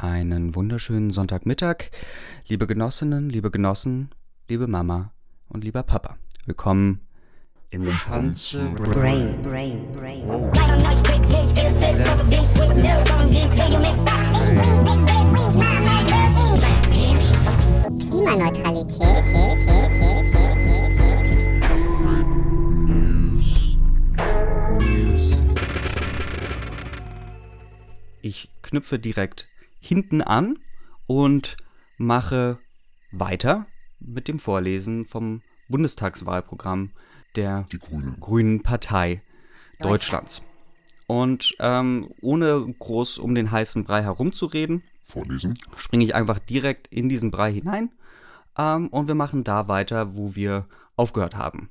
Einen wunderschönen Sonntagmittag, liebe Genossinnen, liebe Genossen, liebe Mama und lieber Papa. Willkommen im Schanze Brain, brain, brain. Klimaneutralität. Ich knüpfe direkt hinten an und mache weiter mit dem Vorlesen vom Bundestagswahlprogramm der Grünen Partei Deutschlands. Und ähm, ohne groß um den heißen Brei herumzureden, Vorlesen. springe ich einfach direkt in diesen Brei hinein ähm, und wir machen da weiter, wo wir aufgehört haben.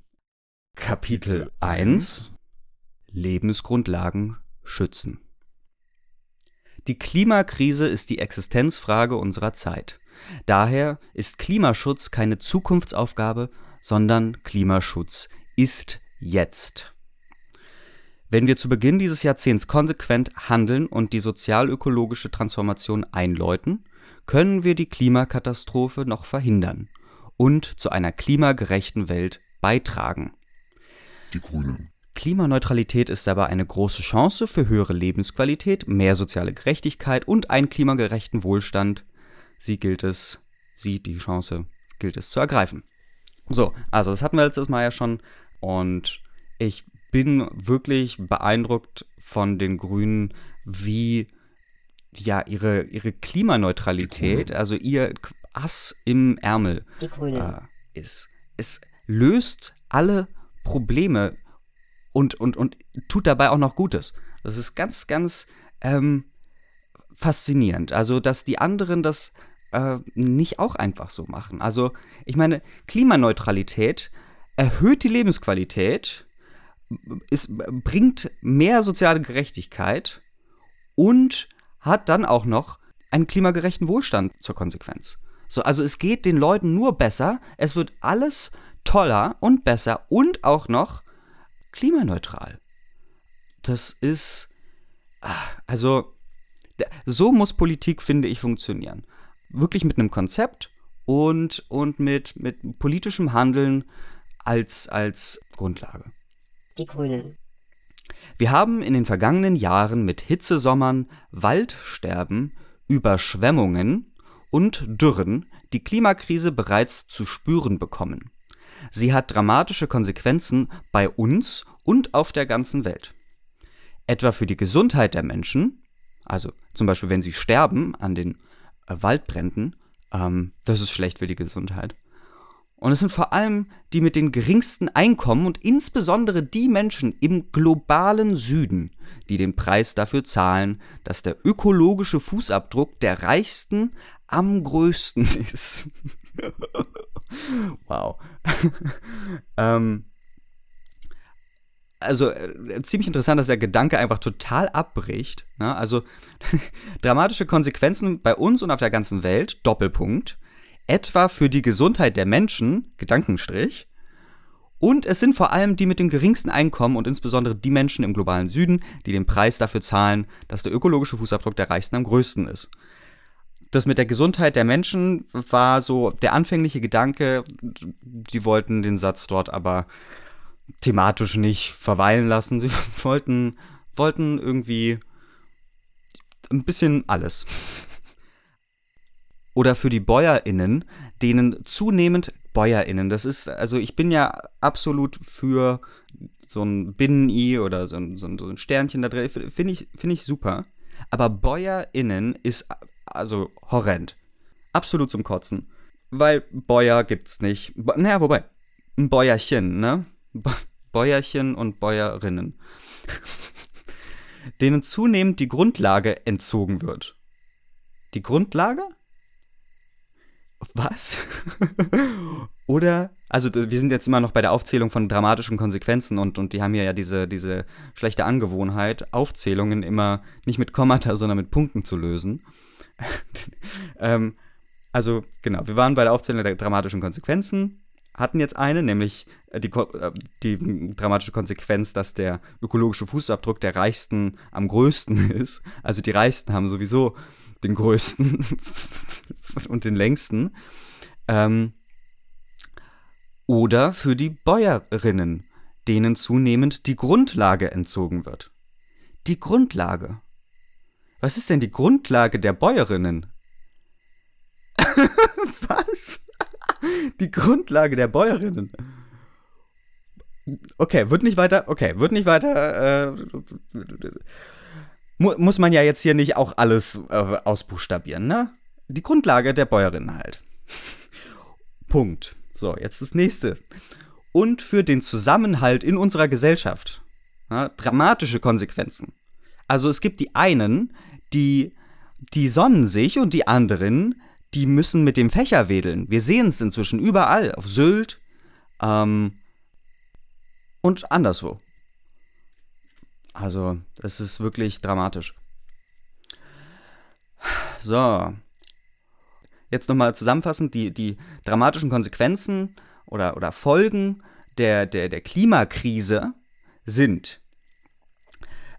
Kapitel 1 Lebensgrundlagen schützen. Die Klimakrise ist die Existenzfrage unserer Zeit. Daher ist Klimaschutz keine Zukunftsaufgabe, sondern Klimaschutz ist jetzt. Wenn wir zu Beginn dieses Jahrzehnts konsequent handeln und die sozialökologische Transformation einläuten, können wir die Klimakatastrophe noch verhindern und zu einer klimagerechten Welt beitragen. Die Grünen. Klimaneutralität ist dabei eine große Chance für höhere Lebensqualität, mehr soziale Gerechtigkeit und einen klimagerechten Wohlstand. Sie gilt es, sie, die Chance, gilt es zu ergreifen. So, also das hatten wir letztes Mal ja schon und ich bin wirklich beeindruckt von den Grünen, wie ja ihre, ihre Klimaneutralität, also ihr Ass im Ärmel äh, ist. Es löst alle Probleme und, und, und tut dabei auch noch Gutes. Das ist ganz, ganz ähm, faszinierend. Also, dass die anderen das äh, nicht auch einfach so machen. Also, ich meine, Klimaneutralität erhöht die Lebensqualität, es bringt mehr soziale Gerechtigkeit und hat dann auch noch einen klimagerechten Wohlstand zur Konsequenz. So, also es geht den Leuten nur besser, es wird alles toller und besser und auch noch klimaneutral. Das ist, ah, also, so muss Politik, finde ich, funktionieren. Wirklich mit einem Konzept und, und mit, mit politischem Handeln als, als Grundlage. Die Grünen. Wir haben in den vergangenen Jahren mit Hitzesommern, Waldsterben, Überschwemmungen und Dürren die Klimakrise bereits zu spüren bekommen. Sie hat dramatische Konsequenzen bei uns und auf der ganzen Welt. Etwa für die Gesundheit der Menschen, also zum Beispiel wenn sie sterben an den äh, Waldbränden, ähm, das ist schlecht für die Gesundheit. Und es sind vor allem die mit den geringsten Einkommen und insbesondere die Menschen im globalen Süden, die den Preis dafür zahlen, dass der ökologische Fußabdruck der Reichsten am größten ist. wow. ähm, also äh, ziemlich interessant, dass der Gedanke einfach total abbricht. Ne? Also dramatische Konsequenzen bei uns und auf der ganzen Welt, Doppelpunkt. Etwa für die Gesundheit der Menschen, Gedankenstrich. Und es sind vor allem die mit dem geringsten Einkommen und insbesondere die Menschen im globalen Süden, die den Preis dafür zahlen, dass der ökologische Fußabdruck der Reichsten am größten ist. Das mit der Gesundheit der Menschen war so der anfängliche Gedanke. Die wollten den Satz dort aber thematisch nicht verweilen lassen. Sie wollten, wollten irgendwie ein bisschen alles. Oder für die BäuerInnen, denen zunehmend BäuerInnen, das ist, also ich bin ja absolut für so ein Binnen-I oder so ein, so ein, Sternchen da drin, finde ich, find ich super. Aber BäuerInnen ist also horrend. Absolut zum Kotzen. Weil Bäuer gibt's nicht. Bo- Naja, wobei, ein Bäuerchen, ne? Bo- Bäuerchen und Bäuerinnen. denen zunehmend die Grundlage entzogen wird. Die Grundlage? Was? Oder, also wir sind jetzt immer noch bei der Aufzählung von dramatischen Konsequenzen und, und die haben ja diese, diese schlechte Angewohnheit, Aufzählungen immer nicht mit Kommata, sondern mit Punkten zu lösen. ähm, also, genau, wir waren bei der Aufzählung der dramatischen Konsequenzen, hatten jetzt eine, nämlich äh, die, äh, die dramatische Konsequenz, dass der ökologische Fußabdruck der Reichsten am größten ist. Also die Reichsten haben sowieso den größten und den längsten. Ähm, oder für die Bäuerinnen, denen zunehmend die Grundlage entzogen wird. Die Grundlage. Was ist denn die Grundlage der Bäuerinnen? Was? Die Grundlage der Bäuerinnen. Okay, wird nicht weiter. Okay, wird nicht weiter. Äh, mu muss man ja jetzt hier nicht auch alles äh, ausbuchstabieren, ne? Die Grundlage der Bäuerinnen halt. Punkt. So, jetzt das nächste. Und für den Zusammenhalt in unserer Gesellschaft. Ja, dramatische Konsequenzen. Also es gibt die einen, die, die sonnen sich und die anderen, die müssen mit dem Fächer wedeln. Wir sehen es inzwischen überall, auf Sylt ähm, und anderswo. Also, es ist wirklich dramatisch. So. Jetzt nochmal zusammenfassend, die, die dramatischen Konsequenzen oder, oder Folgen der, der, der Klimakrise sind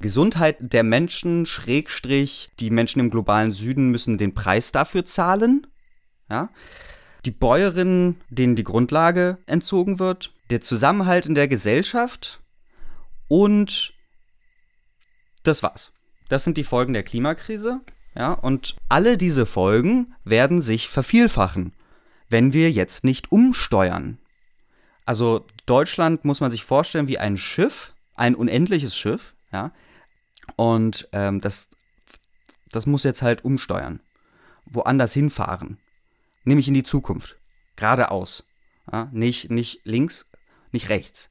Gesundheit der Menschen, Schrägstrich, die Menschen im globalen Süden müssen den Preis dafür zahlen. Ja? Die Bäuerinnen, denen die Grundlage entzogen wird, der Zusammenhalt in der Gesellschaft und das war's. Das sind die Folgen der Klimakrise. Ja, und alle diese Folgen werden sich vervielfachen, wenn wir jetzt nicht umsteuern. Also Deutschland muss man sich vorstellen wie ein Schiff, ein unendliches Schiff, ja. Und ähm, das, das muss jetzt halt umsteuern. Woanders hinfahren. Nämlich in die Zukunft. Geradeaus. Ja, nicht, nicht links, nicht rechts.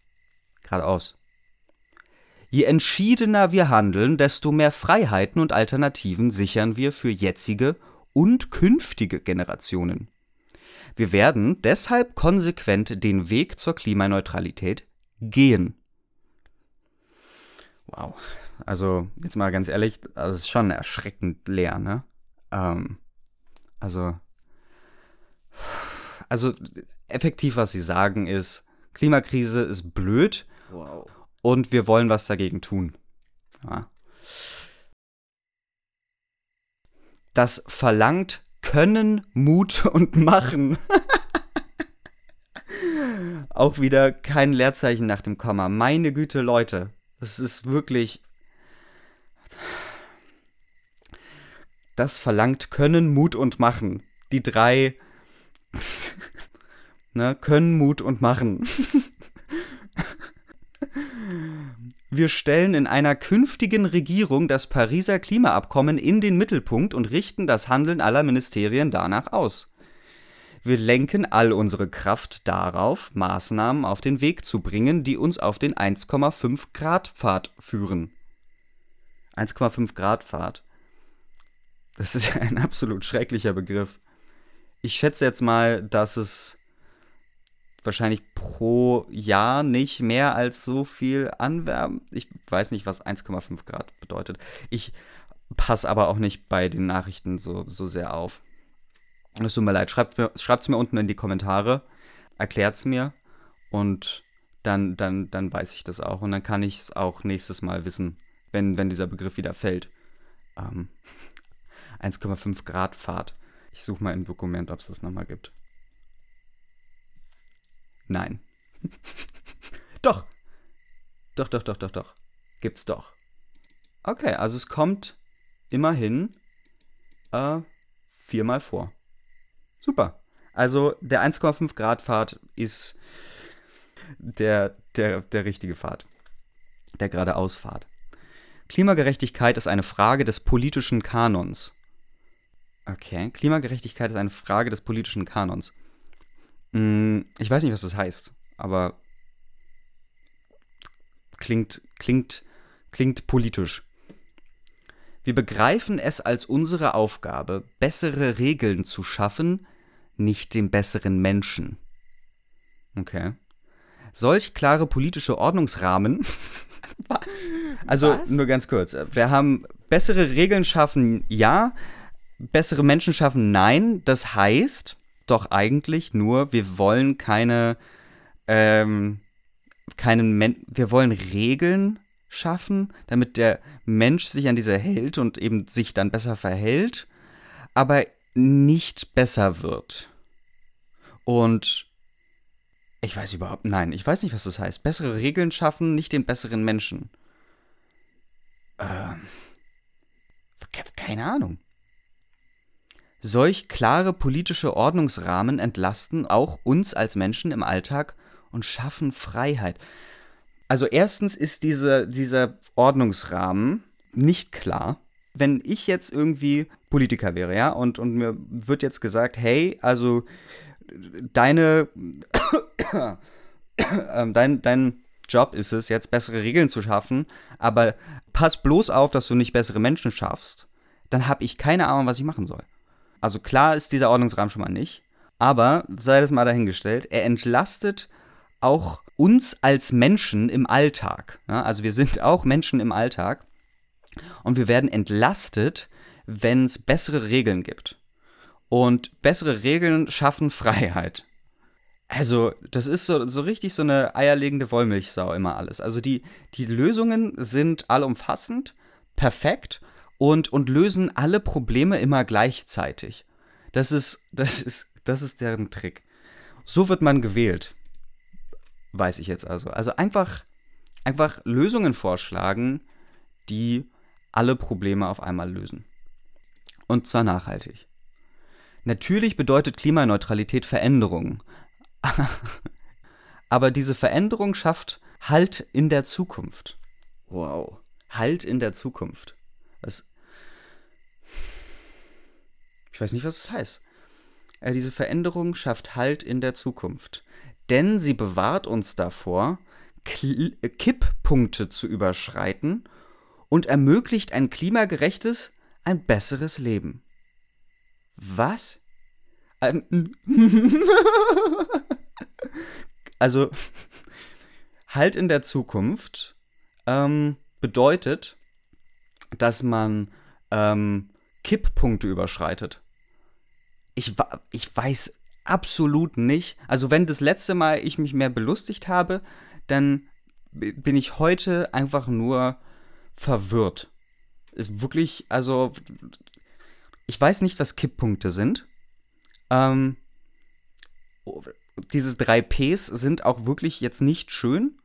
Geradeaus. Je entschiedener wir handeln, desto mehr Freiheiten und Alternativen sichern wir für jetzige und künftige Generationen. Wir werden deshalb konsequent den Weg zur Klimaneutralität gehen. Wow. Also, jetzt mal ganz ehrlich, das ist schon erschreckend leer, ne? Ähm, also, also effektiv, was sie sagen, ist, Klimakrise ist blöd. Wow und wir wollen was dagegen tun. Ja. Das verlangt Können, Mut und Machen. Auch wieder kein Leerzeichen nach dem Komma. Meine Güte, Leute. Das ist wirklich. Das verlangt Können, Mut und Machen. Die drei. ne, Können, Mut und Machen. Wir stellen in einer künftigen Regierung das Pariser Klimaabkommen in den Mittelpunkt und richten das Handeln aller Ministerien danach aus. Wir lenken all unsere Kraft darauf, Maßnahmen auf den Weg zu bringen, die uns auf den 1,5 Grad Pfad führen. 1,5 Grad Pfad. Das ist ja ein absolut schrecklicher Begriff. Ich schätze jetzt mal, dass es wahrscheinlich pro Jahr nicht mehr als so viel anwerben. Ich weiß nicht, was 1,5 Grad bedeutet. Ich passe aber auch nicht bei den Nachrichten so, so sehr auf. Es tut mir leid. Schreibt es mir unten in die Kommentare. Erklärt es mir. Und dann, dann, dann weiß ich das auch. Und dann kann ich es auch nächstes Mal wissen, wenn, wenn dieser Begriff wieder fällt. Ähm, 1,5 Grad Fahrt. Ich suche mal im Dokument, ob es das nochmal gibt. Nein. doch. Doch, doch, doch, doch, doch. Gibt's doch. Okay, also es kommt immerhin äh, viermal vor. Super. Also der 1,5 Grad Fahrt ist der, der, der richtige Pfad. Der geradeausfahrt. Klimagerechtigkeit ist eine Frage des politischen Kanons. Okay, Klimagerechtigkeit ist eine Frage des politischen Kanons. Mm, ich weiß nicht, was das heißt, aber klingt, klingt, klingt politisch. Wir begreifen es als unsere Aufgabe, bessere Regeln zu schaffen, nicht den besseren Menschen. Okay. Solch klare politische Ordnungsrahmen. Was? Also Was? nur ganz kurz. Wir haben bessere Regeln schaffen, ja. Bessere Menschen schaffen, nein. Das heißt, doch eigentlich nur, wir wollen keine, ähm, keinen Men wir wollen Regeln schaffen, damit der Mensch sich an diese hält und eben sich dann besser verhält. aber nicht besser wird. Und ich weiß überhaupt, nein, ich weiß nicht, was das heißt. Bessere Regeln schaffen, nicht den besseren Menschen. Ähm, ke- keine Ahnung. Solch klare politische Ordnungsrahmen entlasten auch uns als Menschen im Alltag und schaffen Freiheit. Also erstens ist diese, dieser Ordnungsrahmen nicht klar. Wenn ich jetzt irgendwie Politiker wäre, ja, und, und mir wird jetzt gesagt, hey, also deine, ähm, dein, dein Job ist es, jetzt bessere Regeln zu schaffen, aber pass bloß auf, dass du nicht bessere Menschen schaffst, dann habe ich keine Ahnung, was ich machen soll. Also klar ist dieser Ordnungsrahmen schon mal nicht, aber sei das mal dahingestellt, er entlastet auch uns als Menschen im Alltag. Ja, also wir sind auch Menschen im Alltag und wir werden entlastet, wenn es bessere Regeln gibt. Und bessere Regeln schaffen Freiheit. Also, das ist so, so richtig so eine eierlegende Wollmilchsau immer alles. Also die, die Lösungen sind allumfassend, perfekt und, und lösen alle Probleme immer gleichzeitig. Das ist, das ist, das ist deren Trick. So wird man gewählt. Weiß ich jetzt also. Also einfach, einfach Lösungen vorschlagen, die alle Probleme auf einmal lösen. Und zwar nachhaltig. Natürlich bedeutet Klimaneutralität Veränderung. Aber diese Veränderung schafft Halt in der Zukunft. Wow. Halt in der Zukunft. Was? Ich weiß nicht, was das heißt. Äh, diese Veränderung schafft Halt in der Zukunft. Denn sie bewahrt uns davor, Kl Kipppunkte zu überschreiten und ermöglicht ein klimagerechtes, ein besseres Leben. Was? Ähm, also, halt in der Zukunft ähm, bedeutet, dass man ähm, Kipppunkte überschreitet. Ich, ich weiß absolut nicht. Also, wenn das letzte Mal ich mich mehr belustigt habe, dann bin ich heute einfach nur verwirrt. Ist wirklich, also, ich weiß nicht, was Kipppunkte sind. Ähm, oh, diese drei Ps sind auch wirklich jetzt nicht schön.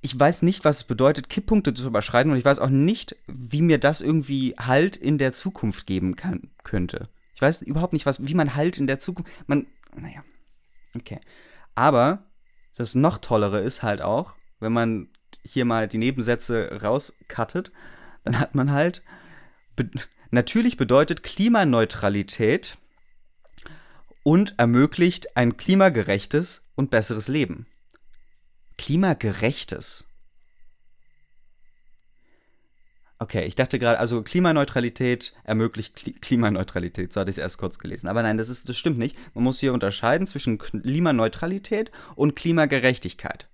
Ich weiß nicht, was es bedeutet, Kipppunkte zu überschreiten und ich weiß auch nicht, wie mir das irgendwie Halt in der Zukunft geben kann, könnte. Ich weiß überhaupt nicht, was, wie man Halt in der Zukunft. Man. Naja. Okay. Aber das noch tollere ist halt auch, wenn man hier mal die Nebensätze rauscuttet, dann hat man halt. Be natürlich bedeutet Klimaneutralität und ermöglicht ein klimagerechtes und besseres Leben. Klimagerechtes. Okay, ich dachte gerade, also Klimaneutralität ermöglicht Kli Klimaneutralität, so hatte ich es erst kurz gelesen. Aber nein, das, ist, das stimmt nicht. Man muss hier unterscheiden zwischen Klimaneutralität und Klimagerechtigkeit.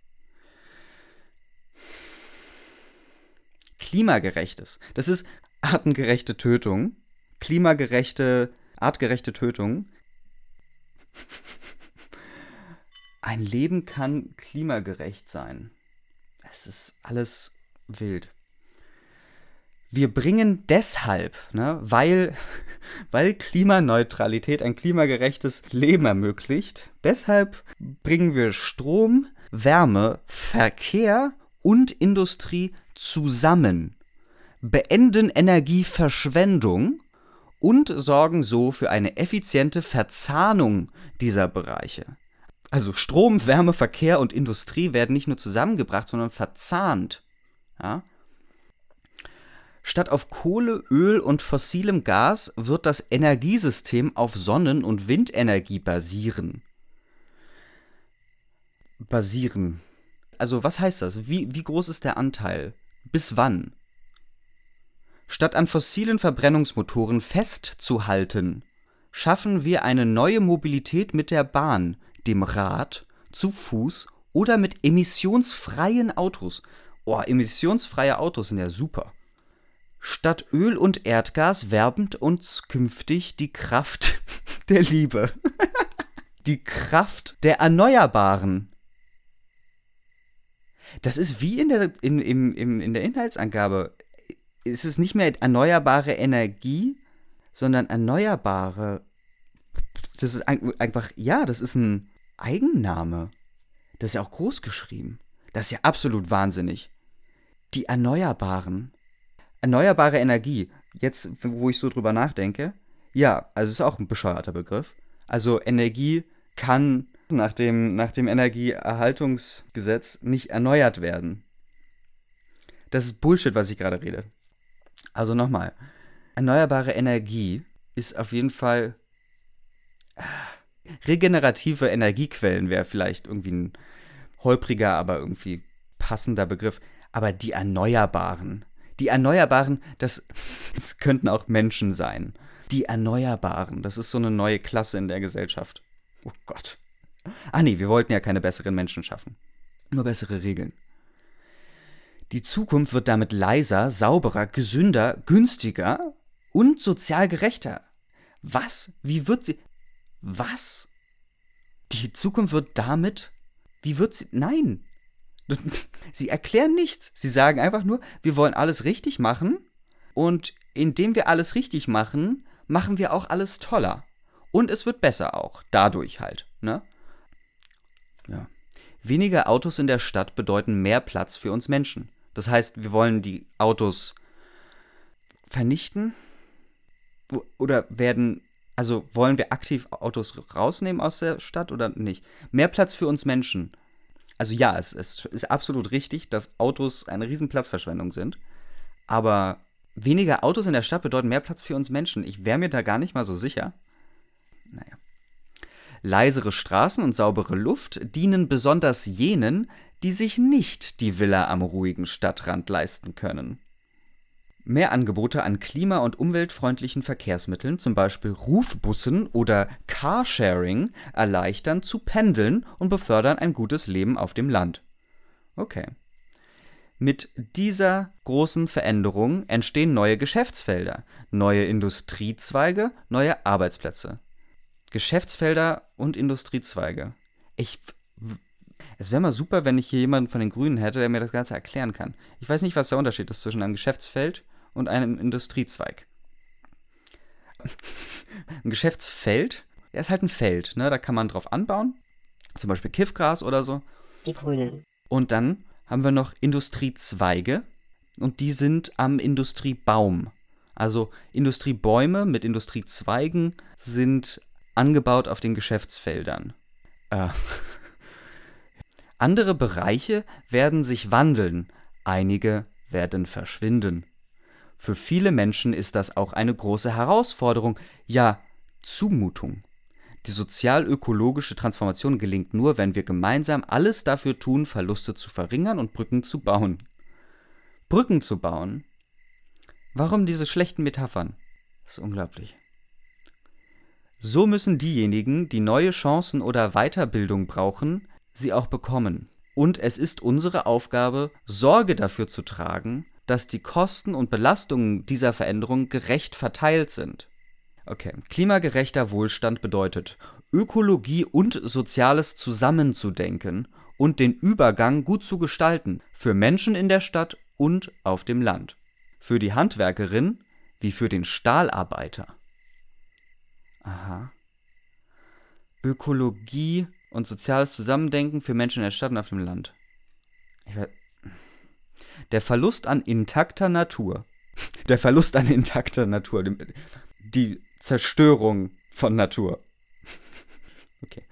Klimagerechtes. Das ist artengerechte Tötung, klimagerechte, artgerechte Tötung. Ein Leben kann klimagerecht sein. Es ist alles wild. Wir bringen deshalb, ne, weil, weil Klimaneutralität ein klimagerechtes Leben ermöglicht, deshalb bringen wir Strom, Wärme, Verkehr und Industrie zusammen, beenden Energieverschwendung und sorgen so für eine effiziente Verzahnung dieser Bereiche. Also Strom, Wärme, Verkehr und Industrie werden nicht nur zusammengebracht, sondern verzahnt. Ja? Statt auf Kohle, Öl und fossilem Gas wird das Energiesystem auf Sonnen- und Windenergie basieren. Basieren. Also was heißt das? Wie, wie groß ist der Anteil? Bis wann? Statt an fossilen Verbrennungsmotoren festzuhalten, schaffen wir eine neue Mobilität mit der Bahn, dem Rad, zu Fuß oder mit emissionsfreien Autos. Oh, emissionsfreie Autos sind ja super. Statt Öl und Erdgas werbend uns künftig die Kraft der Liebe. die Kraft der Erneuerbaren. Das ist wie in der, in, im, in der Inhaltsangabe. Es ist nicht mehr erneuerbare Energie, sondern erneuerbare. Das ist ein- einfach, ja, das ist ein Eigenname. Das ist ja auch groß geschrieben. Das ist ja absolut wahnsinnig. Die Erneuerbaren. Erneuerbare Energie. Jetzt, wo ich so drüber nachdenke, ja, also ist auch ein bescheuerter Begriff. Also Energie kann nach dem, nach dem Energieerhaltungsgesetz nicht erneuert werden. Das ist Bullshit, was ich gerade rede. Also nochmal. Erneuerbare Energie ist auf jeden Fall. Regenerative Energiequellen wäre vielleicht irgendwie ein holpriger, aber irgendwie passender Begriff. Aber die Erneuerbaren. Die Erneuerbaren, das, das könnten auch Menschen sein. Die Erneuerbaren, das ist so eine neue Klasse in der Gesellschaft. Oh Gott. Ah nee, wir wollten ja keine besseren Menschen schaffen. Nur bessere Regeln. Die Zukunft wird damit leiser, sauberer, gesünder, günstiger und sozial gerechter. Was? Wie wird sie. Was? Die Zukunft wird damit. Wie wird sie. Nein! Sie erklären nichts. Sie sagen einfach nur, wir wollen alles richtig machen und indem wir alles richtig machen, machen wir auch alles toller. Und es wird besser auch. Dadurch halt, ne? Ja. Weniger Autos in der Stadt bedeuten mehr Platz für uns Menschen. Das heißt, wir wollen die Autos vernichten? Oder werden, also wollen wir aktiv Autos rausnehmen aus der Stadt oder nicht? Mehr Platz für uns Menschen. Also ja, es, es ist absolut richtig, dass Autos eine riesen Platzverschwendung sind. Aber weniger Autos in der Stadt bedeuten mehr Platz für uns Menschen. Ich wäre mir da gar nicht mal so sicher. Naja. Leisere Straßen und saubere Luft dienen besonders jenen, die sich nicht die Villa am ruhigen Stadtrand leisten können. Mehr Angebote an klima- und umweltfreundlichen Verkehrsmitteln, zum Beispiel Rufbussen oder Carsharing, erleichtern zu pendeln und befördern ein gutes Leben auf dem Land. Okay. Mit dieser großen Veränderung entstehen neue Geschäftsfelder, neue Industriezweige, neue Arbeitsplätze. Geschäftsfelder und Industriezweige. Ich. Es wäre mal super, wenn ich hier jemanden von den Grünen hätte, der mir das Ganze erklären kann. Ich weiß nicht, was der Unterschied ist zwischen einem Geschäftsfeld und einem Industriezweig. Ein Geschäftsfeld, ja, ist halt ein Feld, ne? Da kann man drauf anbauen. Zum Beispiel Kiffgras oder so. Die Grünen. Und dann haben wir noch Industriezweige und die sind am Industriebaum. Also Industriebäume mit Industriezweigen sind angebaut auf den Geschäftsfeldern. Äh. Andere Bereiche werden sich wandeln, einige werden verschwinden. Für viele Menschen ist das auch eine große Herausforderung, ja Zumutung. Die sozial-ökologische Transformation gelingt nur, wenn wir gemeinsam alles dafür tun, Verluste zu verringern und Brücken zu bauen. Brücken zu bauen? Warum diese schlechten Metaphern? Das ist unglaublich. So müssen diejenigen, die neue Chancen oder Weiterbildung brauchen, sie auch bekommen. Und es ist unsere Aufgabe, Sorge dafür zu tragen, dass die Kosten und Belastungen dieser Veränderung gerecht verteilt sind. Okay, klimagerechter Wohlstand bedeutet, Ökologie und Soziales zusammenzudenken und den Übergang gut zu gestalten für Menschen in der Stadt und auf dem Land. Für die Handwerkerin wie für den Stahlarbeiter. Aha. Ökologie und soziales Zusammendenken für Menschen in der Stadt und auf dem Land. Weiß, der Verlust an intakter Natur. Der Verlust an intakter Natur. Die Zerstörung von Natur. Okay.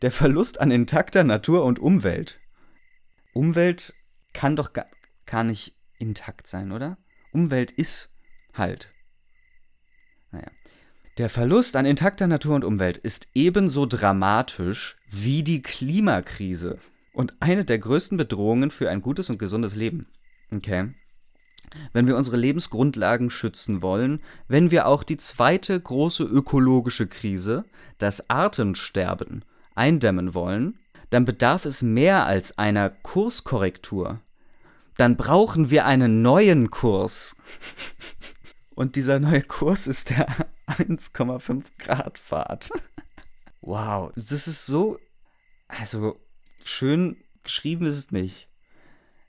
Der Verlust an intakter Natur und Umwelt. Umwelt kann doch gar, gar nicht intakt sein, oder? Umwelt ist halt. Naja. Der Verlust an intakter Natur und Umwelt ist ebenso dramatisch wie die Klimakrise und eine der größten Bedrohungen für ein gutes und gesundes Leben. Okay. Wenn wir unsere Lebensgrundlagen schützen wollen, wenn wir auch die zweite große ökologische Krise, das Artensterben, eindämmen wollen, dann bedarf es mehr als einer Kurskorrektur. Dann brauchen wir einen neuen Kurs. Und dieser neue Kurs ist der 1,5 Grad Fahrt. Wow, das ist so. Also, schön geschrieben ist es nicht.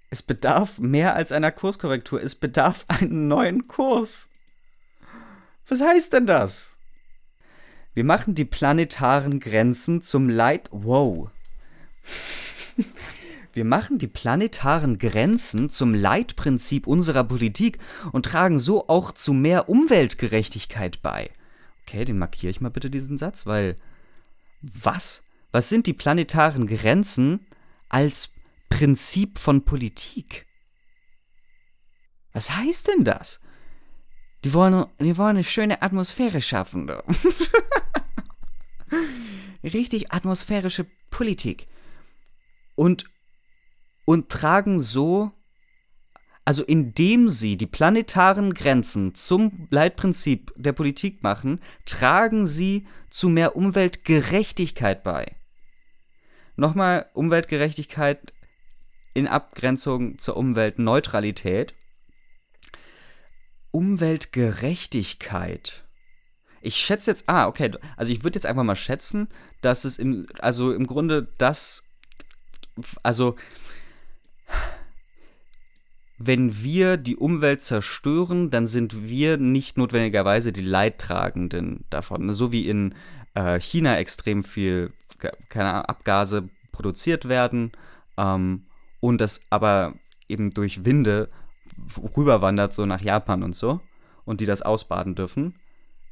Es bedarf mehr als einer Kurskorrektur. Es bedarf einen neuen Kurs. Was heißt denn das? Wir machen die planetaren Grenzen zum Leit. Wow. Wir machen die planetaren Grenzen zum Leitprinzip unserer Politik und tragen so auch zu mehr Umweltgerechtigkeit bei. Okay, den markiere ich mal bitte diesen Satz, weil was? Was sind die planetaren Grenzen als Prinzip von Politik? Was heißt denn das? Die wollen, die wollen eine schöne Atmosphäre schaffen. Richtig atmosphärische Politik. Und, und tragen so, also indem sie die planetaren Grenzen zum Leitprinzip der Politik machen, tragen sie zu mehr Umweltgerechtigkeit bei. Nochmal Umweltgerechtigkeit in Abgrenzung zur Umweltneutralität. Umweltgerechtigkeit. Ich schätze jetzt, ah, okay, also ich würde jetzt einfach mal schätzen, dass es im, also im Grunde das, also wenn wir die Umwelt zerstören, dann sind wir nicht notwendigerweise die Leidtragenden davon. So wie in äh, China extrem viel, keine Ahnung, Abgase produziert werden ähm, und das aber eben durch Winde rüberwandert, so nach Japan und so, und die das ausbaden dürfen.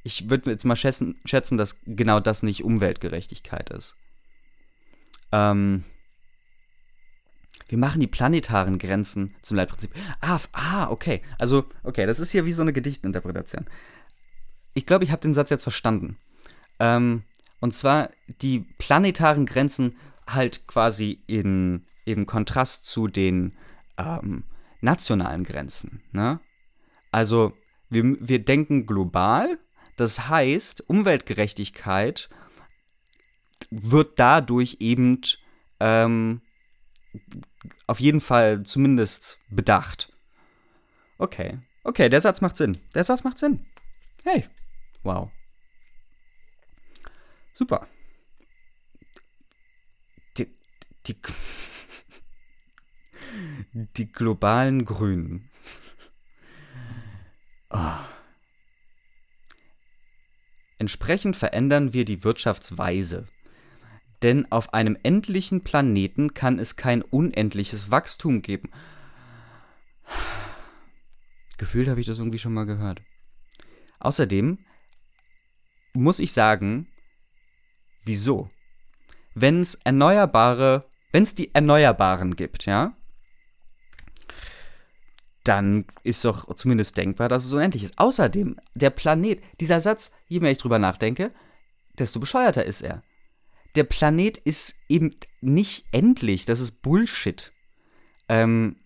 Ich würde jetzt mal schätzen, schätzen, dass genau das nicht Umweltgerechtigkeit ist. Ähm, wir machen die planetaren Grenzen zum Leitprinzip. Ah, ah, okay. Also, okay, das ist hier wie so eine Gedichtinterpretation. Ich glaube, ich habe den Satz jetzt verstanden. Ähm, und zwar die planetaren Grenzen halt quasi in eben Kontrast zu den ähm, nationalen Grenzen. Ne? Also wir, wir denken global, das heißt, Umweltgerechtigkeit wird dadurch eben ähm, auf jeden Fall zumindest bedacht. Okay, okay, der Satz macht Sinn. Der Satz macht Sinn. Hey, wow. Super. Die, die, die globalen Grünen. Oh. Entsprechend verändern wir die Wirtschaftsweise. Denn auf einem endlichen Planeten kann es kein unendliches Wachstum geben. Gefühlt habe ich das irgendwie schon mal gehört. Außerdem muss ich sagen, wieso? Wenn es erneuerbare, wenn es die Erneuerbaren gibt, ja, dann ist doch zumindest denkbar, dass es unendlich ist. Außerdem, der Planet, dieser Satz, je mehr ich drüber nachdenke, desto bescheuerter ist er. Der Planet ist eben nicht endlich, das ist Bullshit. Ähm,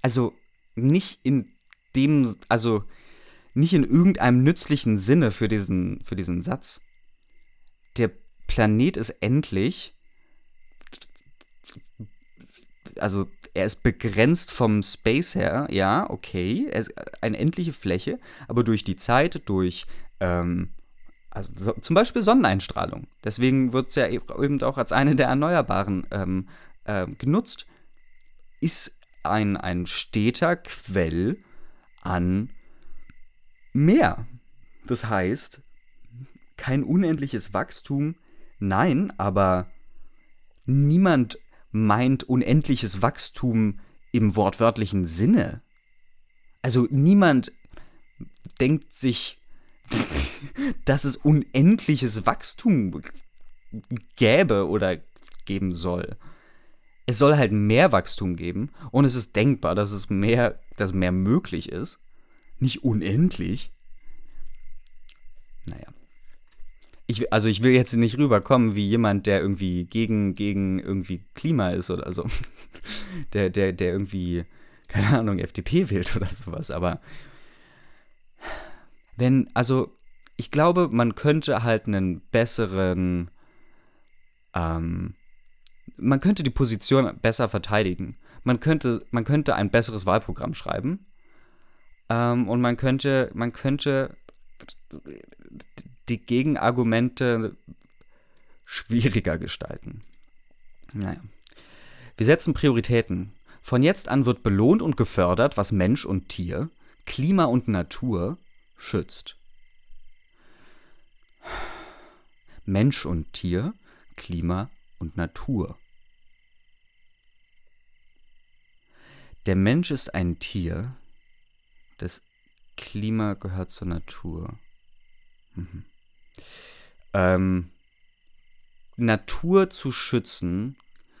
also nicht in dem, also nicht in irgendeinem nützlichen Sinne für diesen, für diesen Satz. Der Planet ist endlich, also er ist begrenzt vom Space her, ja, okay, er ist eine endliche Fläche, aber durch die Zeit, durch ähm, also so, zum Beispiel Sonneneinstrahlung. Deswegen wird es ja eben auch als eine der Erneuerbaren ähm, äh, genutzt. Ist ein, ein steter Quell an Meer. Das heißt, kein unendliches Wachstum, nein, aber niemand meint unendliches Wachstum im wortwörtlichen Sinne. Also niemand denkt sich, dass es unendliches Wachstum gäbe oder geben soll. Es soll halt mehr Wachstum geben und es ist denkbar, dass es mehr, dass mehr möglich ist. Nicht unendlich. Naja ich, also ich will jetzt nicht rüberkommen wie jemand, der irgendwie gegen, gegen irgendwie Klima ist oder so. Der, der, der irgendwie, keine Ahnung, FDP wählt oder sowas. Aber wenn, also ich glaube, man könnte halt einen besseren, ähm, man könnte die Position besser verteidigen. Man könnte, man könnte ein besseres Wahlprogramm schreiben. Ähm, und man könnte, man könnte die Gegenargumente schwieriger gestalten. Naja. Wir setzen Prioritäten. Von jetzt an wird belohnt und gefördert, was Mensch und Tier, Klima und Natur schützt. Mensch und Tier, Klima und Natur. Der Mensch ist ein Tier, das Klima gehört zur Natur. Mhm. Ähm, Natur zu schützen,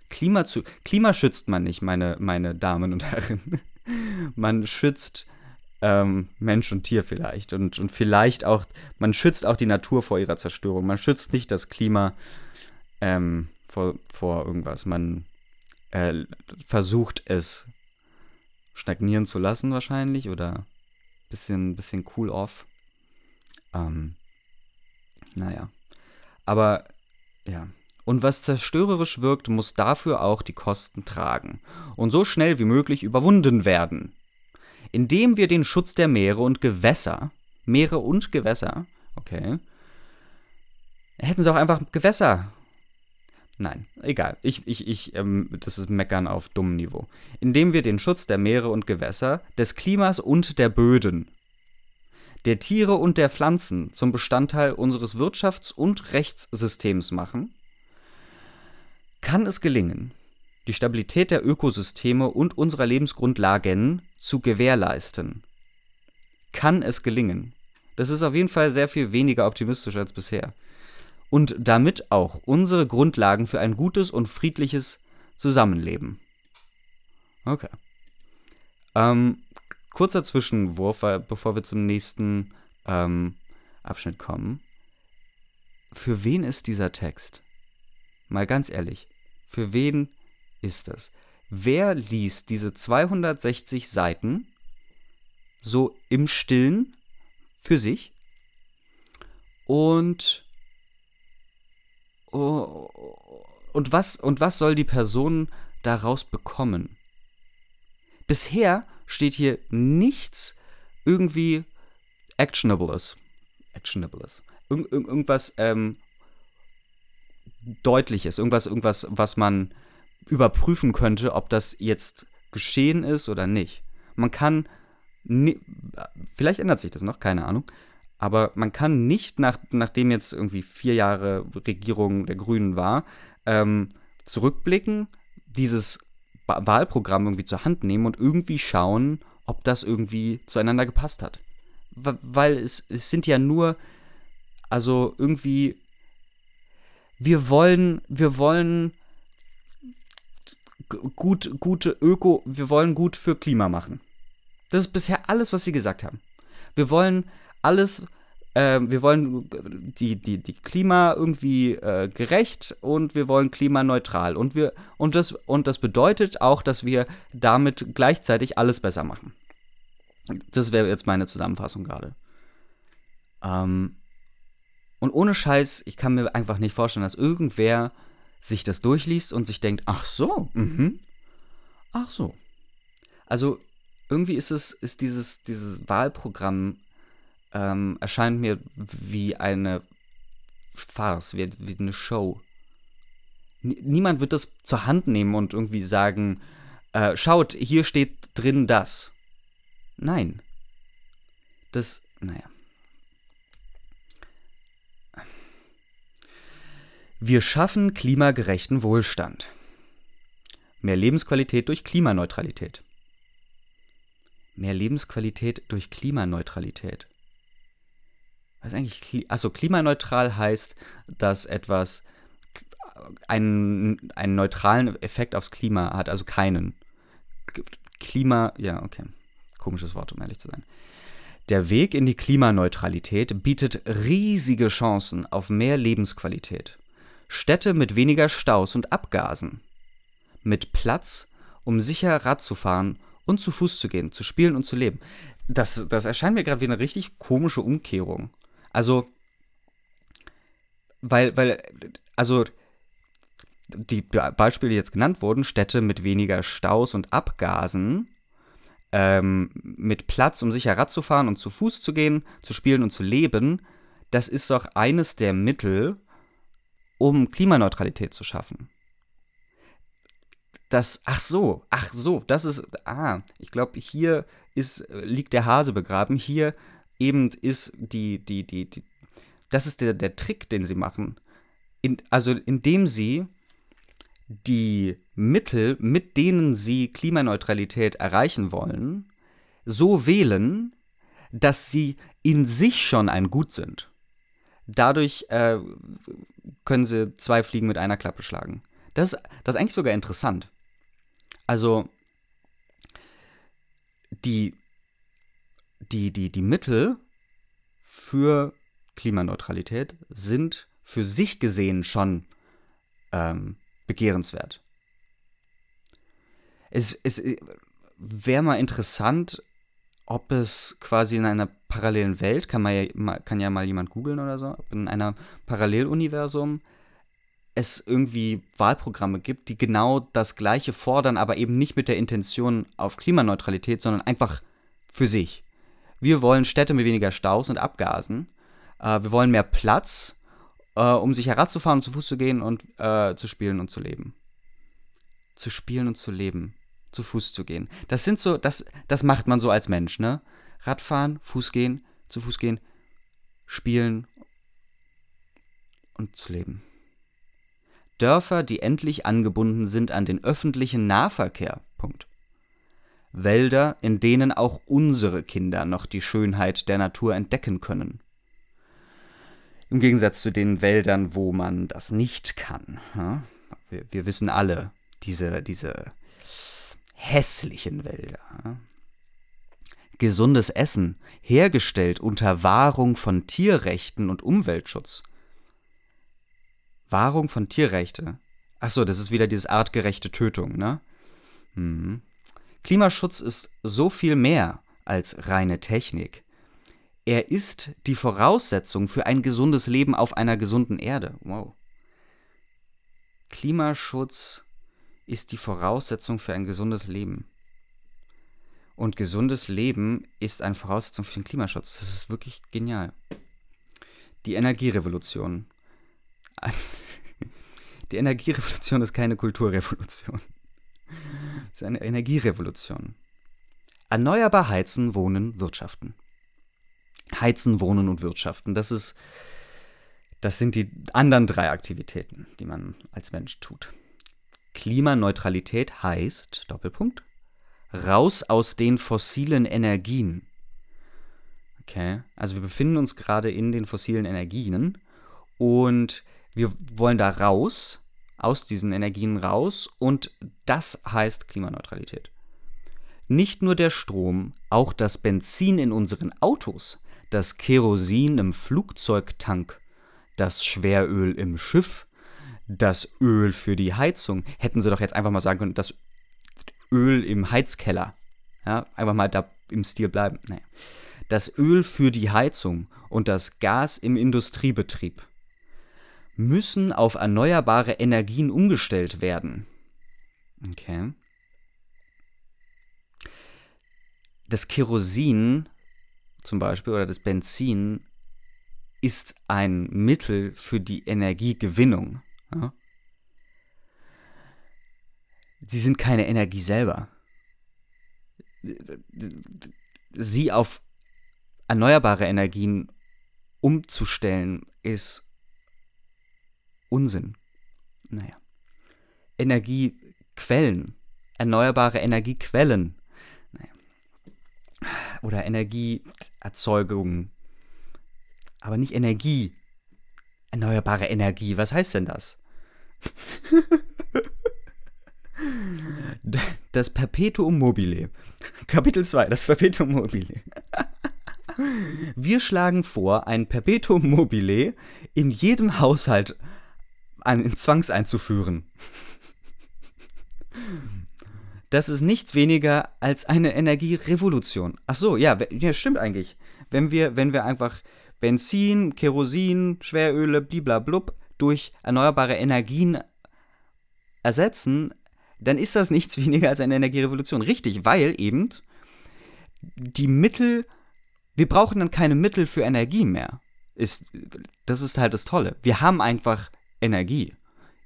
Klima zu. Klima schützt man nicht, meine, meine Damen und Herren. man schützt ähm, Mensch und Tier vielleicht. Und, und vielleicht auch, man schützt auch die Natur vor ihrer Zerstörung. Man schützt nicht das Klima ähm, vor, vor irgendwas. Man äh, versucht es stagnieren zu lassen wahrscheinlich oder bisschen, bisschen cool off. Ähm, naja. Aber ja. Und was zerstörerisch wirkt, muss dafür auch die Kosten tragen und so schnell wie möglich überwunden werden. Indem wir den Schutz der Meere und Gewässer, Meere und Gewässer, okay, hätten sie auch einfach Gewässer Nein, egal. Ich, ich, ich, ähm, das ist Meckern auf dummem Niveau. Indem wir den Schutz der Meere und Gewässer, des Klimas und der Böden, der Tiere und der Pflanzen zum Bestandteil unseres Wirtschafts- und Rechtssystems machen, kann es gelingen, die Stabilität der Ökosysteme und unserer Lebensgrundlagen zu gewährleisten. Kann es gelingen. Das ist auf jeden Fall sehr viel weniger optimistisch als bisher und damit auch unsere Grundlagen für ein gutes und friedliches Zusammenleben. Okay. Ähm, kurzer Zwischenwurf, bevor wir zum nächsten ähm, Abschnitt kommen. Für wen ist dieser Text? Mal ganz ehrlich, für wen ist das? Wer liest diese 260 Seiten so im Stillen für sich und Oh, und was, und was soll die Person daraus bekommen? Bisher steht hier nichts irgendwie Actionables. Actionables. Ir irgendwas ähm, Deutliches, irgendwas, irgendwas, was man überprüfen könnte, ob das jetzt geschehen ist oder nicht. Man kann, vielleicht ändert sich das noch, keine Ahnung. Aber man kann nicht, nach, nachdem jetzt irgendwie vier Jahre Regierung der Grünen war, ähm, zurückblicken, dieses Wahlprogramm irgendwie zur Hand nehmen und irgendwie schauen, ob das irgendwie zueinander gepasst hat. Weil es, es sind ja nur, also irgendwie, wir wollen, wir wollen gut, gute Öko, wir wollen gut für Klima machen. Das ist bisher alles, was sie gesagt haben. Wir wollen alles, äh, wir wollen die, die, die Klima irgendwie äh, gerecht und wir wollen klimaneutral. Und, wir, und, das, und das bedeutet auch, dass wir damit gleichzeitig alles besser machen. Das wäre jetzt meine Zusammenfassung gerade. Ähm, und ohne Scheiß, ich kann mir einfach nicht vorstellen, dass irgendwer sich das durchliest und sich denkt, ach so, mhm. Ach so. Also irgendwie ist es, ist dieses, dieses Wahlprogramm ähm, erscheint mir wie eine Farce, wie, wie eine Show. Niemand wird das zur Hand nehmen und irgendwie sagen, äh, schaut, hier steht drin das. Nein. Das, naja. Wir schaffen klimagerechten Wohlstand. Mehr Lebensqualität durch Klimaneutralität. Mehr Lebensqualität durch Klimaneutralität was eigentlich, achso, klimaneutral heißt, dass etwas einen, einen neutralen Effekt aufs Klima hat, also keinen. Klima, ja, okay. Komisches Wort, um ehrlich zu sein. Der Weg in die Klimaneutralität bietet riesige Chancen auf mehr Lebensqualität. Städte mit weniger Staus und Abgasen. Mit Platz, um sicher Rad zu fahren und zu Fuß zu gehen, zu spielen und zu leben. Das, das erscheint mir gerade wie eine richtig komische Umkehrung. Also, weil, weil, also die Beispiele, die jetzt genannt wurden, Städte mit weniger Staus und Abgasen, ähm, mit Platz, um sicher Rad zu fahren und zu Fuß zu gehen, zu spielen und zu leben, das ist doch eines der Mittel, um Klimaneutralität zu schaffen. Das, ach so, ach so, das ist, ah, ich glaube, hier ist, liegt der Hase begraben. Hier eben ist die, die, die, die das ist der, der Trick, den sie machen. in, also indem sie die Mittel, mit denen sie Klimaneutralität erreichen wollen, so wählen, dass sie in sich schon ein Gut sind. Dadurch äh, können sie zwei Fliegen mit einer Klappe schlagen. Das, das ist eigentlich sogar interessant. Also die, die, die, die Mittel für Klimaneutralität sind für sich gesehen schon ähm, begehrenswert. Es, es wäre mal interessant, ob es quasi in einer parallelen Welt, kann, man ja, kann ja mal jemand googeln oder so, ob in einer Paralleluniversum es irgendwie Wahlprogramme gibt, die genau das Gleiche fordern, aber eben nicht mit der Intention auf Klimaneutralität, sondern einfach für sich. Wir wollen Städte mit weniger Staus und Abgasen. Äh, wir wollen mehr Platz, äh, um sich herabzufahren und zu Fuß zu gehen und äh, zu spielen und zu leben. Zu spielen und zu leben. Zu Fuß zu gehen. Das sind so, das, das macht man so als Mensch, ne? Radfahren, Fuß gehen, zu Fuß gehen, spielen und zu leben. Dörfer, die endlich angebunden sind an den öffentlichen Nahverkehr. Punkt. Wälder, in denen auch unsere Kinder noch die Schönheit der Natur entdecken können. Im Gegensatz zu den Wäldern, wo man das nicht kann. Ja? Wir, wir, wissen alle, diese, diese hässlichen Wälder. Gesundes Essen, hergestellt unter Wahrung von Tierrechten und Umweltschutz. Wahrung von Tierrechte. Achso, das ist wieder dieses artgerechte Tötung, ne? Mhm. Klimaschutz ist so viel mehr als reine Technik. Er ist die Voraussetzung für ein gesundes Leben auf einer gesunden Erde. Wow. Klimaschutz ist die Voraussetzung für ein gesundes Leben. Und gesundes Leben ist eine Voraussetzung für den Klimaschutz. Das ist wirklich genial. Die Energierevolution. Die Energierevolution ist keine Kulturrevolution. Es ist eine Energierevolution. Erneuerbar heizen, wohnen, wirtschaften. Heizen, wohnen und wirtschaften. Das ist, das sind die anderen drei Aktivitäten, die man als Mensch tut. Klimaneutralität heißt, Doppelpunkt, raus aus den fossilen Energien. Okay, also wir befinden uns gerade in den fossilen Energien und wir wollen da raus, aus diesen Energien raus und das heißt Klimaneutralität. Nicht nur der Strom, auch das Benzin in unseren Autos, das Kerosin im Flugzeugtank, das Schweröl im Schiff, das Öl für die Heizung. Hätten sie doch jetzt einfach mal sagen können, das Öl im Heizkeller. Ja, einfach mal da im Stil bleiben. Naja. Das Öl für die Heizung und das Gas im Industriebetrieb müssen auf erneuerbare Energien umgestellt werden. Okay. Das Kerosin zum Beispiel oder das Benzin ist ein Mittel für die Energiegewinnung. Ja? Sie sind keine Energie selber. Sie auf erneuerbare Energien umzustellen, ist Unsinn. Naja. Energiequellen, erneuerbare Energiequellen. Naja. Oder Energieerzeugung. Aber nicht Energie. Erneuerbare Energie, was heißt denn das? Das Perpetuum mobile. Kapitel 2, das Perpetuum mobile. Wir schlagen vor, ein Perpetuum mobile in jedem Haushalt in Zwangs einzuführen. Das ist nichts weniger als eine Energierevolution. Ach so, ja, ja, stimmt eigentlich. Wenn wir, wenn wir einfach Benzin, Kerosin, Schweröle, bliblablub durch erneuerbare Energien ersetzen, dann ist das nichts weniger als eine Energierevolution. Richtig, weil eben die Mittel, wir brauchen dann keine Mittel für Energie mehr. Ist, das ist halt das Tolle. Wir haben einfach Energie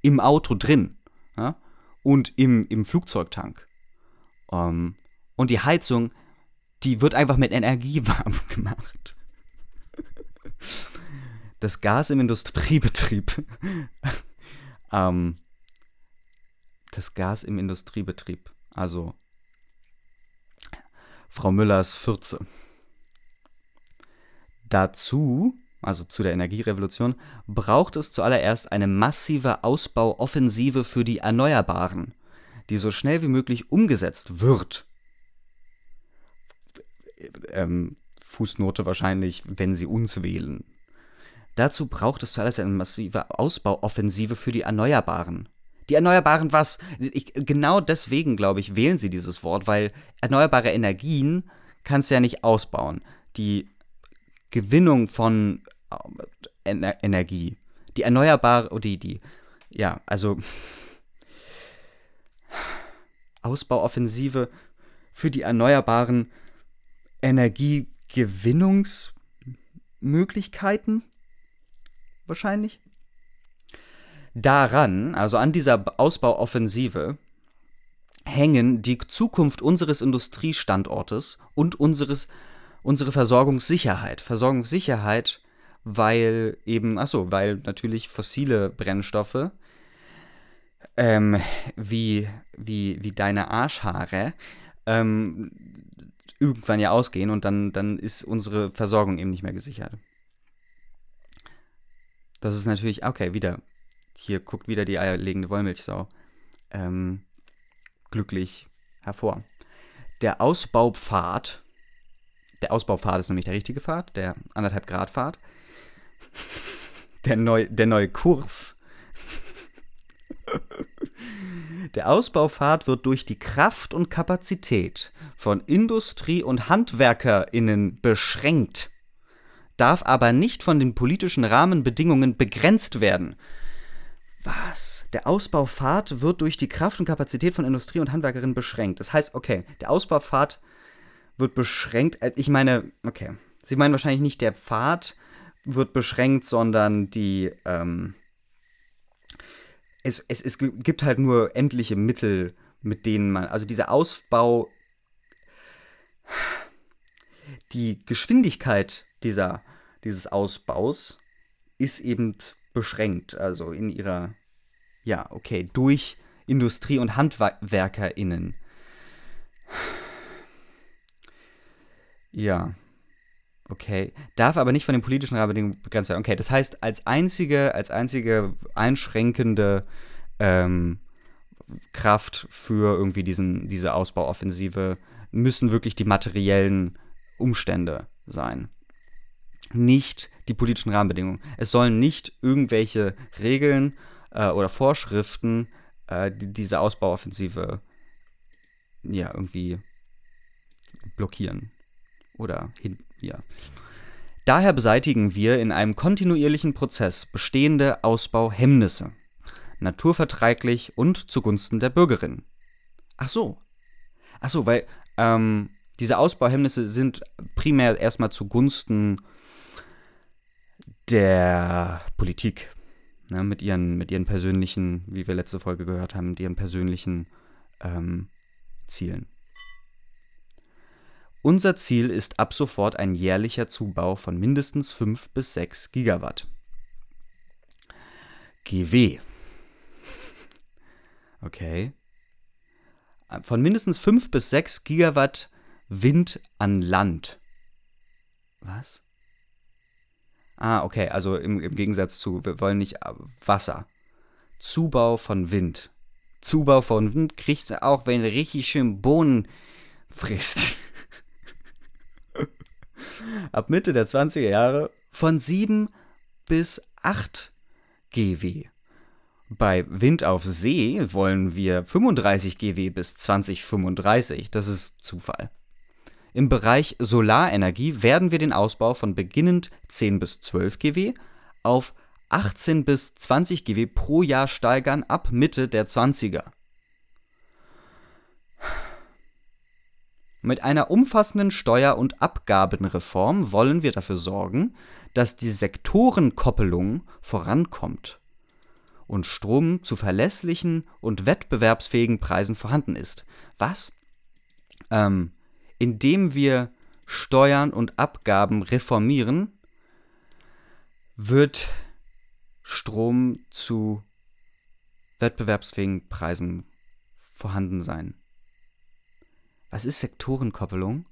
im Auto drin ja? und im, im Flugzeugtank. Um, ähm, und die Heizung, die wird einfach mit Energie warm gemacht. Das Gas im Industriebetrieb. ähm, das Gas im Industriebetrieb. Also Frau Müllers Fürze. Dazu, also zu der Energierevolution, braucht es zuallererst eine massive Ausbauoffensive für die Erneuerbaren, die so schnell wie möglich umgesetzt wird. Ähm, Fußnote wahrscheinlich, wenn sie uns wählen. Dazu braucht es zuallererst eine massive Ausbauoffensive für die Erneuerbaren. Die Erneuerbaren was? Ich, genau deswegen, glaube ich, wählen sie dieses Wort, weil erneuerbare Energien kannst du ja nicht ausbauen. Die Gewinnung von äh, Ener Energie, die erneuerbare, die, die, ja, also Ausbauoffensive für die erneuerbaren Energiegewinnungsmöglichkeiten wahrscheinlich. Daran, also an dieser Ausbauoffensive, hängen die Zukunft unseres Industriestandortes und unseres, unsere Versorgungssicherheit. Versorgungssicherheit, weil eben, achso, weil natürlich fossile Brennstoffe ähm, wie, wie, wie deine Arschhaare ähm, irgendwann ja ausgehen und dann, dann ist unsere Versorgung eben nicht mehr gesichert. Das ist natürlich, okay, wieder, hier guckt wieder die eierlegende Wollmilchsau ähm, glücklich hervor. Der Ausbaupfad, der Ausbaupfad ist nämlich der richtige Pfad, der anderthalb Grad Pfad, der, neu, der neue Kurs. Der Ausbaupfad wird durch die Kraft und Kapazität von Industrie- und HandwerkerInnen beschränkt darf aber nicht von den politischen Rahmenbedingungen begrenzt werden. Was? Der Ausbaupfad wird durch die Kraft und Kapazität von Industrie und Handwerkerinnen beschränkt. Das heißt, okay, der Ausbaupfad wird beschränkt. Äh, ich meine, okay, Sie meinen wahrscheinlich nicht, der Pfad wird beschränkt, sondern die, ähm, es, es, es gibt halt nur endliche Mittel, mit denen man, also dieser Ausbau, die Geschwindigkeit dieser, dieses Ausbaus ist eben beschränkt, also in ihrer, ja, okay, durch Industrie- und HandwerkerInnen. Ja, okay. Darf aber nicht von den politischen Rahmenbedingungen begrenzt werden. Okay, das heißt, als einzige, als einzige einschränkende ähm, Kraft für irgendwie diesen, diese Ausbauoffensive müssen wirklich die materiellen Umstände sein nicht die politischen Rahmenbedingungen. Es sollen nicht irgendwelche Regeln äh, oder Vorschriften äh, die, diese Ausbauoffensive ja irgendwie blockieren oder hin, ja. Daher beseitigen wir in einem kontinuierlichen Prozess bestehende Ausbauhemmnisse, naturverträglich und zugunsten der Bürgerinnen. Ach so. Ach so, weil ähm, diese Ausbauhemmnisse sind primär erstmal zugunsten der Politik. Ne, mit, ihren, mit ihren persönlichen, wie wir letzte Folge gehört haben, mit ihren persönlichen ähm, Zielen. Unser Ziel ist ab sofort ein jährlicher Zubau von mindestens 5 bis 6 Gigawatt. GW. Okay. Von mindestens 5 bis 6 Gigawatt Wind an Land. Was? Ah, okay, also im, im Gegensatz zu, wir wollen nicht äh, Wasser. Zubau von Wind. Zubau von Wind kriegst du auch, wenn du richtig schön Bohnen frisst. Ab Mitte der 20er Jahre von 7 bis 8 GW. Bei Wind auf See wollen wir 35 GW bis 2035. Das ist Zufall. Im Bereich Solarenergie werden wir den Ausbau von beginnend 10 bis 12 GW auf 18 bis 20 GW pro Jahr steigern ab Mitte der 20er. Mit einer umfassenden Steuer- und Abgabenreform wollen wir dafür sorgen, dass die Sektorenkoppelung vorankommt und Strom zu verlässlichen und wettbewerbsfähigen Preisen vorhanden ist. Was? Ähm, indem wir Steuern und Abgaben reformieren, wird Strom zu wettbewerbsfähigen Preisen vorhanden sein. Was ist Sektorenkoppelung?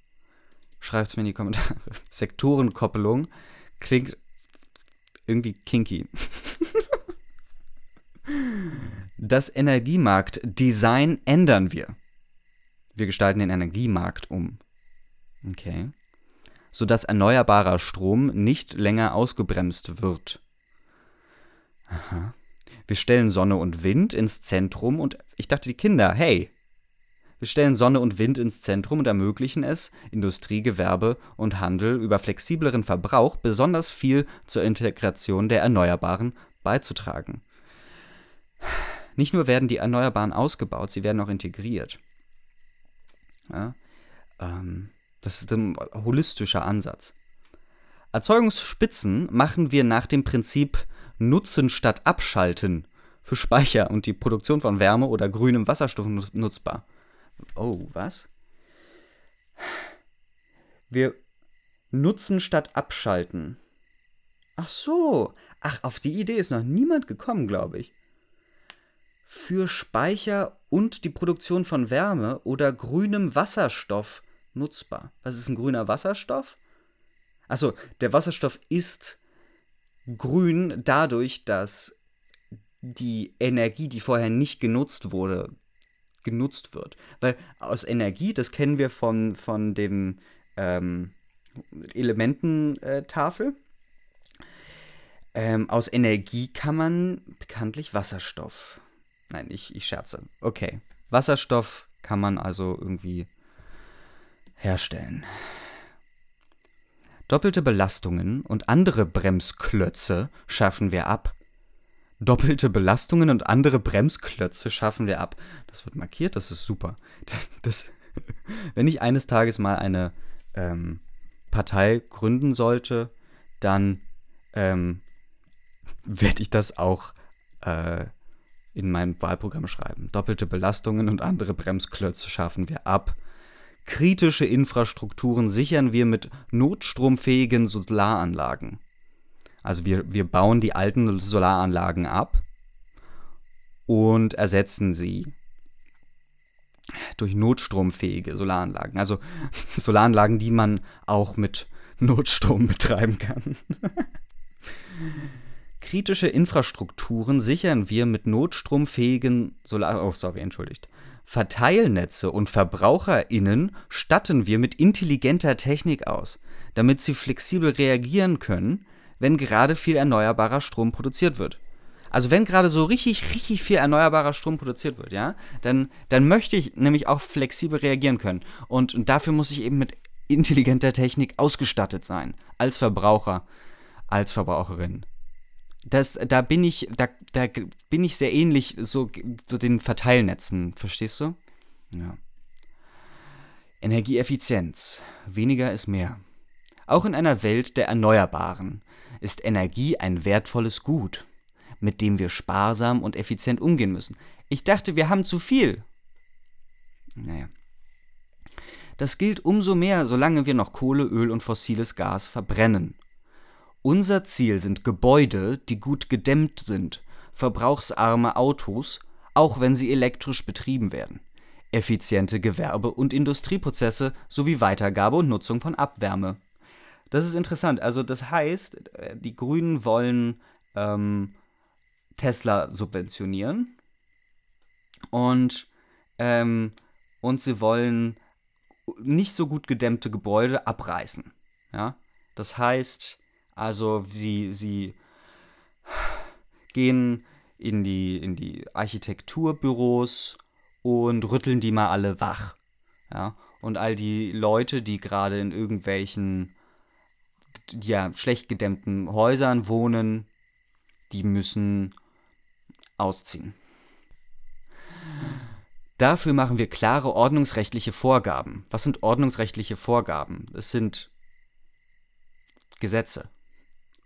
Schreibt es mir in die Kommentare. Sektorenkoppelung klingt irgendwie kinky. Das Energiemarktdesign ändern wir. Wir gestalten den Energiemarkt um. Okay. Sodass erneuerbarer Strom nicht länger ausgebremst wird. Aha. Wir stellen Sonne und Wind ins Zentrum und ich dachte, die Kinder, hey, wir stellen Sonne und Wind ins Zentrum und ermöglichen es, Industrie, Gewerbe und Handel über flexibleren Verbrauch besonders viel zur Integration der Erneuerbaren beizutragen. Nicht nur werden die Erneuerbaren ausgebaut, sie werden auch integriert. Ja, ähm, das ist ein holistischer Ansatz. Erzeugungsspitzen machen wir nach dem Prinzip Nutzen statt Abschalten für Speicher und die Produktion von Wärme oder grünem Wasserstoff nutzbar. Oh, was? Wir nutzen statt abschalten. Ach so. Ach, auf die Idee ist noch niemand gekommen, glaube ich. Für Speicher und die Produktion von Wärme oder grünem Wasserstoff nutzbar. Was ist ein grüner Wasserstoff? Achso, der Wasserstoff ist grün dadurch, dass die Energie, die vorher nicht genutzt wurde, genutzt wird. Weil aus Energie, das kennen wir von, von dem ähm, Elemententafel. Ähm, aus Energie kann man bekanntlich Wasserstoff. Nein, ich, ich scherze. Okay. Wasserstoff kann man also irgendwie herstellen. Doppelte Belastungen und andere Bremsklötze schaffen wir ab. Doppelte Belastungen und andere Bremsklötze schaffen wir ab. Das wird markiert, das ist super. Das, wenn ich eines Tages mal eine ähm, Partei gründen sollte, dann ähm, werde ich das auch äh, in mein Wahlprogramm schreiben. Doppelte Belastungen und andere Bremsklötze schaffen wir ab. Kritische Infrastrukturen sichern wir mit notstromfähigen Solaranlagen. Also wir, wir bauen die alten Solaranlagen ab und ersetzen sie durch notstromfähige Solaranlagen. Also Solaranlagen, die man auch mit Notstrom betreiben kann. Kritische Infrastrukturen sichern wir mit notstromfähigen Solar... Oh, sorry, entschuldigt. Verteilnetze und VerbraucherInnen statten wir mit intelligenter Technik aus, damit sie flexibel reagieren können, wenn gerade viel erneuerbarer Strom produziert wird. Also wenn gerade so richtig, richtig viel erneuerbarer Strom produziert wird, ja, dann, dann möchte ich nämlich auch flexibel reagieren können. Und, und dafür muss ich eben mit intelligenter Technik ausgestattet sein. Als Verbraucher, als Verbraucherin. Das, da bin ich, da, da bin ich sehr ähnlich so, so den Verteilnetzen, verstehst du? Ja. Energieeffizienz. Weniger ist mehr. Auch in einer Welt der Erneuerbaren ist Energie ein wertvolles Gut, mit dem wir sparsam und effizient umgehen müssen. Ich dachte, wir haben zu viel. Naja. Das gilt umso mehr, solange wir noch Kohle, Öl und fossiles Gas verbrennen. Unser Ziel sind Gebäude, die gut gedämmt sind, verbrauchsarme Autos, auch wenn sie elektrisch betrieben werden, effiziente Gewerbe- und Industrieprozesse sowie Weitergabe und Nutzung von Abwärme. Das ist interessant. Also das heißt, äh, die Grünen wollen ähm, Tesla subventionieren und, ähm, und sie wollen nicht so gut gedämmte Gebäude abreißen. Ja? Das heißt, also sie, sie gehen in die, in die Architekturbüros und rütteln die mal alle wach. Ja? Und all die Leute, die gerade in irgendwelchen ja, schlecht gedämmten Häusern wohnen, die müssen ausziehen. Dafür machen wir klare ordnungsrechtliche Vorgaben. Was sind ordnungsrechtliche Vorgaben? Es sind Gesetze,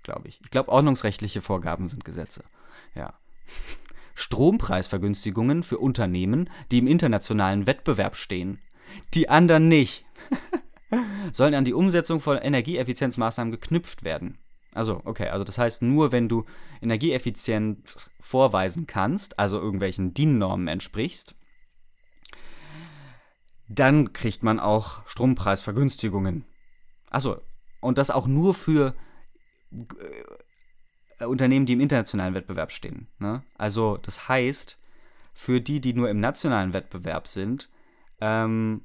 glaube ich. Ich glaube, ordnungsrechtliche Vorgaben sind Gesetze. Ja. Strompreisvergünstigungen für Unternehmen, die im internationalen Wettbewerb stehen. Die anderen nicht. sollen an die Umsetzung von Energieeffizienzmaßnahmen geknüpft werden. Also, okay, also das heißt, nur wenn du Energieeffizienz vorweisen kannst, also irgendwelchen DIN-Normen entsprichst, dann kriegt man auch Strompreisvergünstigungen. Also, und das auch nur für äh, Unternehmen, die im internationalen Wettbewerb stehen. Ne? Also, das heißt, für die, die nur im nationalen Wettbewerb sind, ähm,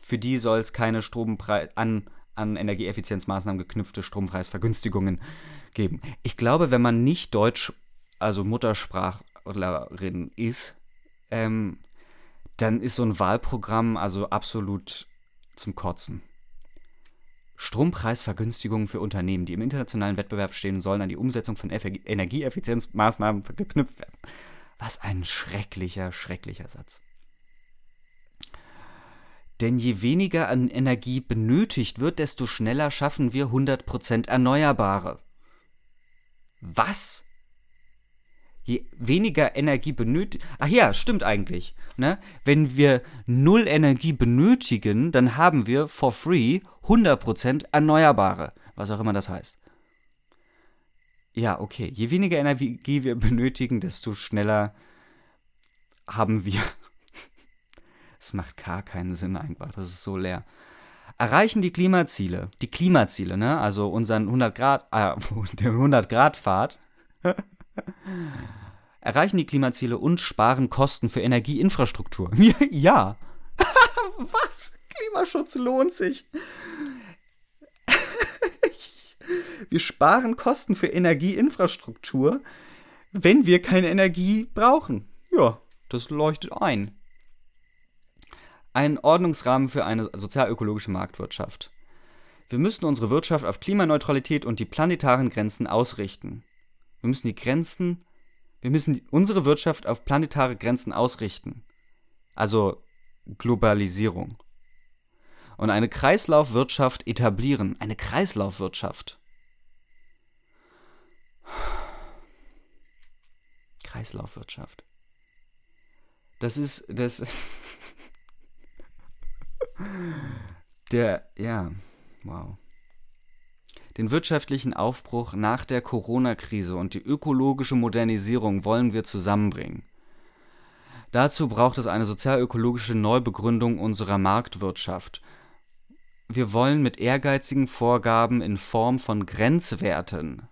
für die soll es keine Strompreis an, an Energieeffizienzmaßnahmen geknüpfte Strompreisvergünstigungen geben. Ich glaube, wenn man nicht Deutsch, also Muttersprachlerin ist, ähm, dann ist so ein Wahlprogramm also absolut zum Kotzen. Strompreisvergünstigungen für Unternehmen, die im internationalen Wettbewerb stehen, sollen an die Umsetzung von Eff Energieeffizienzmaßnahmen geknüpft werden. Was ein schrecklicher, schrecklicher Satz. Denn je weniger an Energie benötigt wird, desto schneller schaffen wir 100% Erneuerbare. Was? Je weniger Energie benötigt. Ach ja, stimmt eigentlich. Ne? Wenn wir null Energie benötigen, dann haben wir for free 100% Erneuerbare. Was auch immer das heißt. Ja, okay. Je weniger Energie wir benötigen, desto schneller haben wir es macht gar keinen Sinn einfach. Das ist so leer. Erreichen die Klimaziele, die Klimaziele, ne? Also unseren 100 Grad, äh, den 100 Grad Fahrt. Erreichen die Klimaziele und sparen Kosten für Energieinfrastruktur. ja. Was? Klimaschutz lohnt sich. wir sparen Kosten für Energieinfrastruktur, wenn wir keine Energie brauchen. Ja, das leuchtet ein einen Ordnungsrahmen für eine sozialökologische Marktwirtschaft. Wir müssen unsere Wirtschaft auf Klimaneutralität und die planetaren Grenzen ausrichten. Wir müssen die Grenzen, wir müssen unsere Wirtschaft auf planetare Grenzen ausrichten. Also Globalisierung. Und eine Kreislaufwirtschaft etablieren. Eine Kreislaufwirtschaft. Kreislaufwirtschaft. Das ist, das, Der, ja, wow. Den wirtschaftlichen Aufbruch nach der Corona-Krise und die ökologische Modernisierung wollen wir zusammenbringen. Dazu braucht es eine sozialökologische Neubegründung unserer Marktwirtschaft. Wir wollen mit ehrgeizigen Vorgaben in Form von Grenzwerten,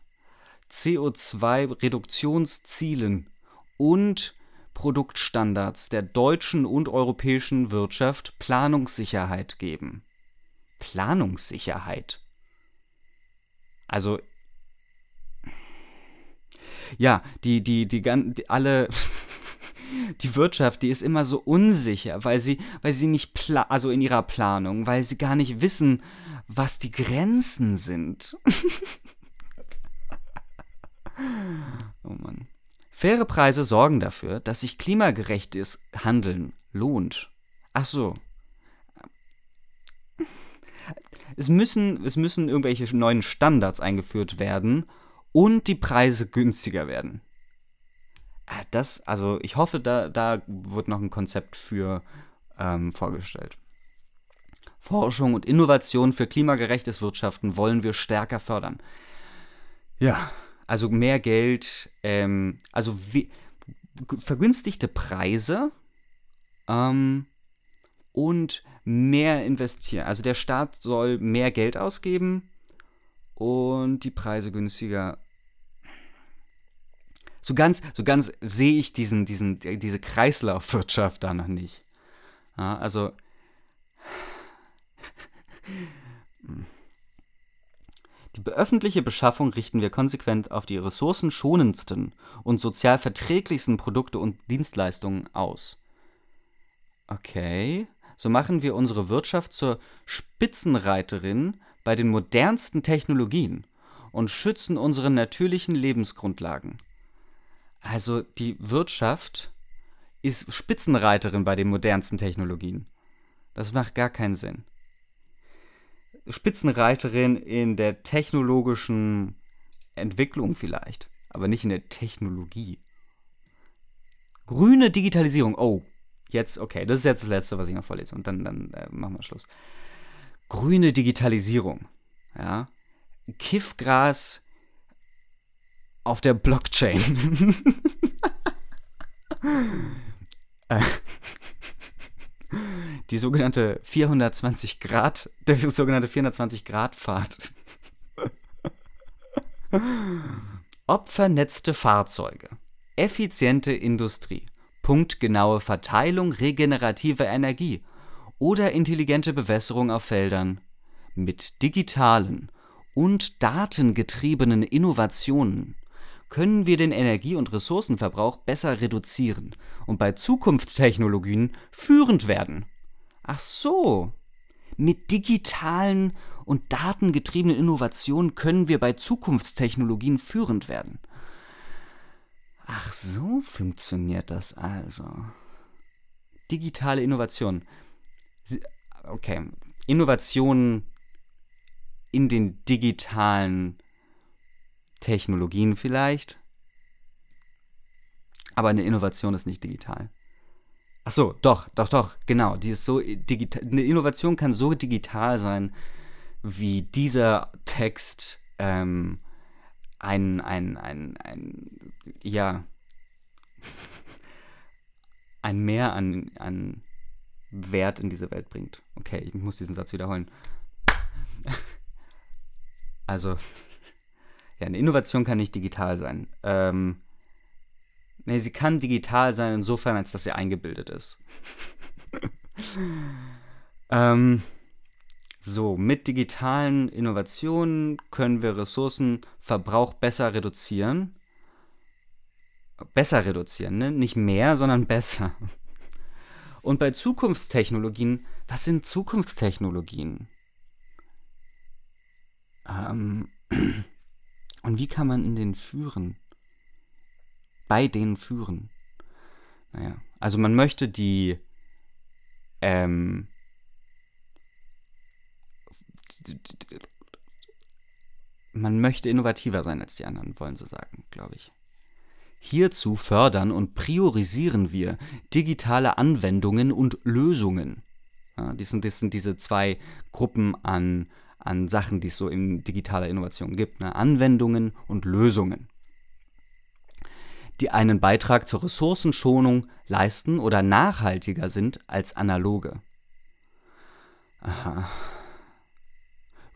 CO2-Reduktionszielen und Produktstandards der deutschen und europäischen Wirtschaft Planungssicherheit geben. Planungssicherheit. Also ja, die die die, die alle die Wirtschaft, die ist immer so unsicher, weil sie weil sie nicht pla also in ihrer Planung, weil sie gar nicht wissen, was die Grenzen sind. oh Mann. Faire Preise sorgen dafür, dass sich klimagerechtes Handeln lohnt. Ach so. Es müssen, es müssen irgendwelche neuen Standards eingeführt werden und die Preise günstiger werden. Ah, das, also ich hoffe, da, da wird noch ein Konzept für ähm, vorgestellt. Forschung und Innovation für klimagerechtes Wirtschaften wollen wir stärker fördern. Ja, also mehr Geld, ähm, also vergünstigte Preise ähm, und mehr investieren. Also der Staat soll mehr Geld ausgeben und die Preise günstiger. So ganz, so ganz sehe ich diesen, diesen, diese Kreislaufwirtschaft da noch nicht. Ja, also die öffentliche Beschaffung richten wir konsequent auf die ressourcenschonendsten und sozial verträglichsten Produkte und Dienstleistungen aus. Okay, so machen wir unsere Wirtschaft zur Spitzenreiterin bei den modernsten Technologien und schützen unsere natürlichen Lebensgrundlagen. Also die Wirtschaft ist Spitzenreiterin bei den modernsten Technologien. Das macht gar keinen Sinn. Spitzenreiterin in der technologischen Entwicklung vielleicht, aber nicht in der Technologie. Grüne Digitalisierung. Oh, jetzt, okay, das ist jetzt das Letzte, was ich noch vorlese und dann, dann äh, machen wir Schluss. Grüne Digitalisierung. Ja. Kiffgras auf der Blockchain. Äh, die sogenannte 420 Grad, der sogenannte 420 Grad Pfad. Opfernetzte Fahrzeuge, effiziente Industrie, punktgenaue Verteilung regenerativer Energie oder intelligente Bewässerung auf Feldern. Mit digitalen und datengetriebenen Innovationen können wir den Energie- und Ressourcenverbrauch besser reduzieren und bei Zukunftstechnologien führend werden. Ach so. Mit digitalen und datengetriebenen Innovationen können wir bei Zukunftstechnologien führend werden. Ach so funktioniert das also. Digitale Innovation. Okay, Innovationen in den digitalen Technologien vielleicht. Aber eine Innovation ist nicht digital. Ach so, doch, doch, doch, genau. Die ist so digital. Eine Innovation kann so digital sein, wie dieser Text ähm, ein, ein, ein, ein, ja, ein Mehr an, an Wert in diese Welt bringt. Okay, ich muss diesen Satz wiederholen. Also, ja, eine Innovation kann nicht digital sein. Ähm, nee, sie kann digital sein insofern, als dass sie eingebildet ist. ähm, so, mit digitalen Innovationen können wir Ressourcenverbrauch besser reduzieren. Besser reduzieren, ne? Nicht mehr, sondern besser. Und bei Zukunftstechnologien, was sind Zukunftstechnologien? Ähm, und wie kann man in den führen? Bei denen führen? Naja, also man möchte die, ähm, man möchte innovativer sein als die anderen, wollen sie sagen, glaube ich. Hierzu fördern und priorisieren wir digitale Anwendungen und Lösungen. Ja, das, sind, das sind diese zwei Gruppen an, an Sachen, die es so in digitaler Innovation gibt. Ne? Anwendungen und Lösungen, die einen Beitrag zur Ressourcenschonung leisten oder nachhaltiger sind als analoge. Aha.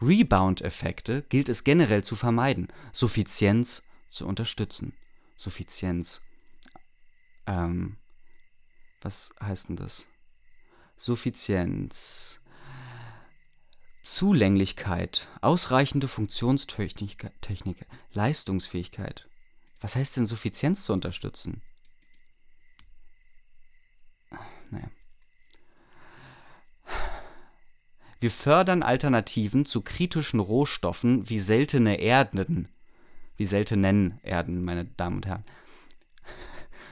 Rebound-Effekte gilt es generell zu vermeiden, Suffizienz zu unterstützen. Suffizienz. Ähm, was heißt denn das? Suffizienz. Zulänglichkeit, ausreichende Funktionstechnik, Technik, Leistungsfähigkeit. Was heißt denn Suffizienz zu unterstützen? Naja. Wir fördern Alternativen zu kritischen Rohstoffen wie seltene Erden, wie seltenen Erden, meine Damen und Herren.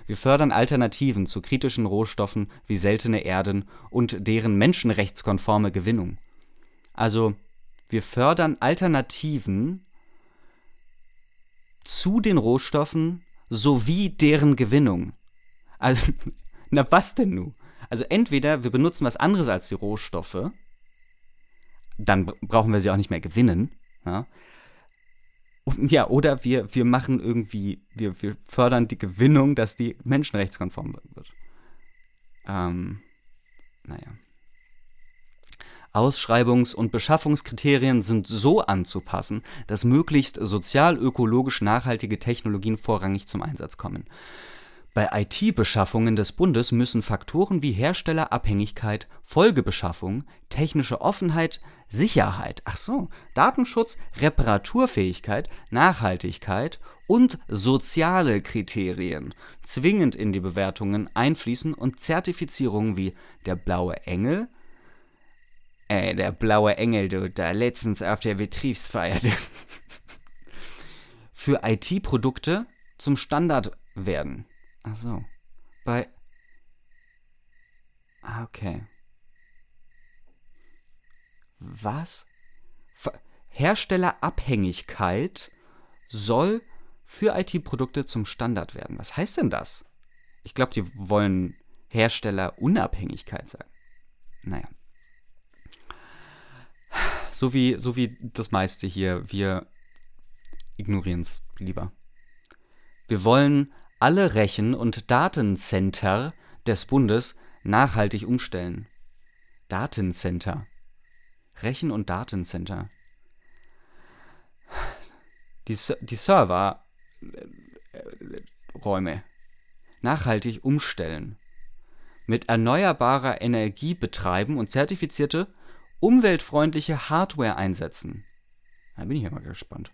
Wir fördern Alternativen zu kritischen Rohstoffen wie seltene Erden und deren menschenrechtskonforme Gewinnung. Also, wir fördern Alternativen zu den Rohstoffen sowie deren Gewinnung. Also, na was denn nu? Also entweder wir benutzen was anderes als die Rohstoffe, dann br- brauchen wir sie auch nicht mehr gewinnen. Ja, und, ja oder wir, wir machen irgendwie, wir, wir fördern die Gewinnung, dass die menschenrechtskonform wird. Ähm, naja. Ausschreibungs- und Beschaffungskriterien sind so anzupassen, dass möglichst sozial-ökologisch nachhaltige Technologien vorrangig zum Einsatz kommen. Bei IT-Beschaffungen des Bundes müssen Faktoren wie Herstellerabhängigkeit, Folgebeschaffung, technische Offenheit, Sicherheit, ach so, Datenschutz, Reparaturfähigkeit, Nachhaltigkeit und soziale Kriterien zwingend in die Bewertungen einfließen und Zertifizierungen wie der blaue Engel, Ey, der blaue Engel, du, da letztens auf der Betriebsfeier, du, für IT-Produkte zum Standard werden. Ach so. Bei. Ah, okay. Was? Ver Herstellerabhängigkeit soll für IT-Produkte zum Standard werden. Was heißt denn das? Ich glaube, die wollen Herstellerunabhängigkeit sagen. Naja. so wie, so wie das meiste hier. Wir ignorieren es lieber. Wir wollen alle Rechen- und Datencenter des Bundes nachhaltig umstellen. Datencenter. Rechen- und Datencenter. Die, die Serverräume nachhaltig umstellen. Mit erneuerbarer Energie betreiben und zertifizierte, umweltfreundliche Hardware einsetzen. Da bin ich ja mal gespannt.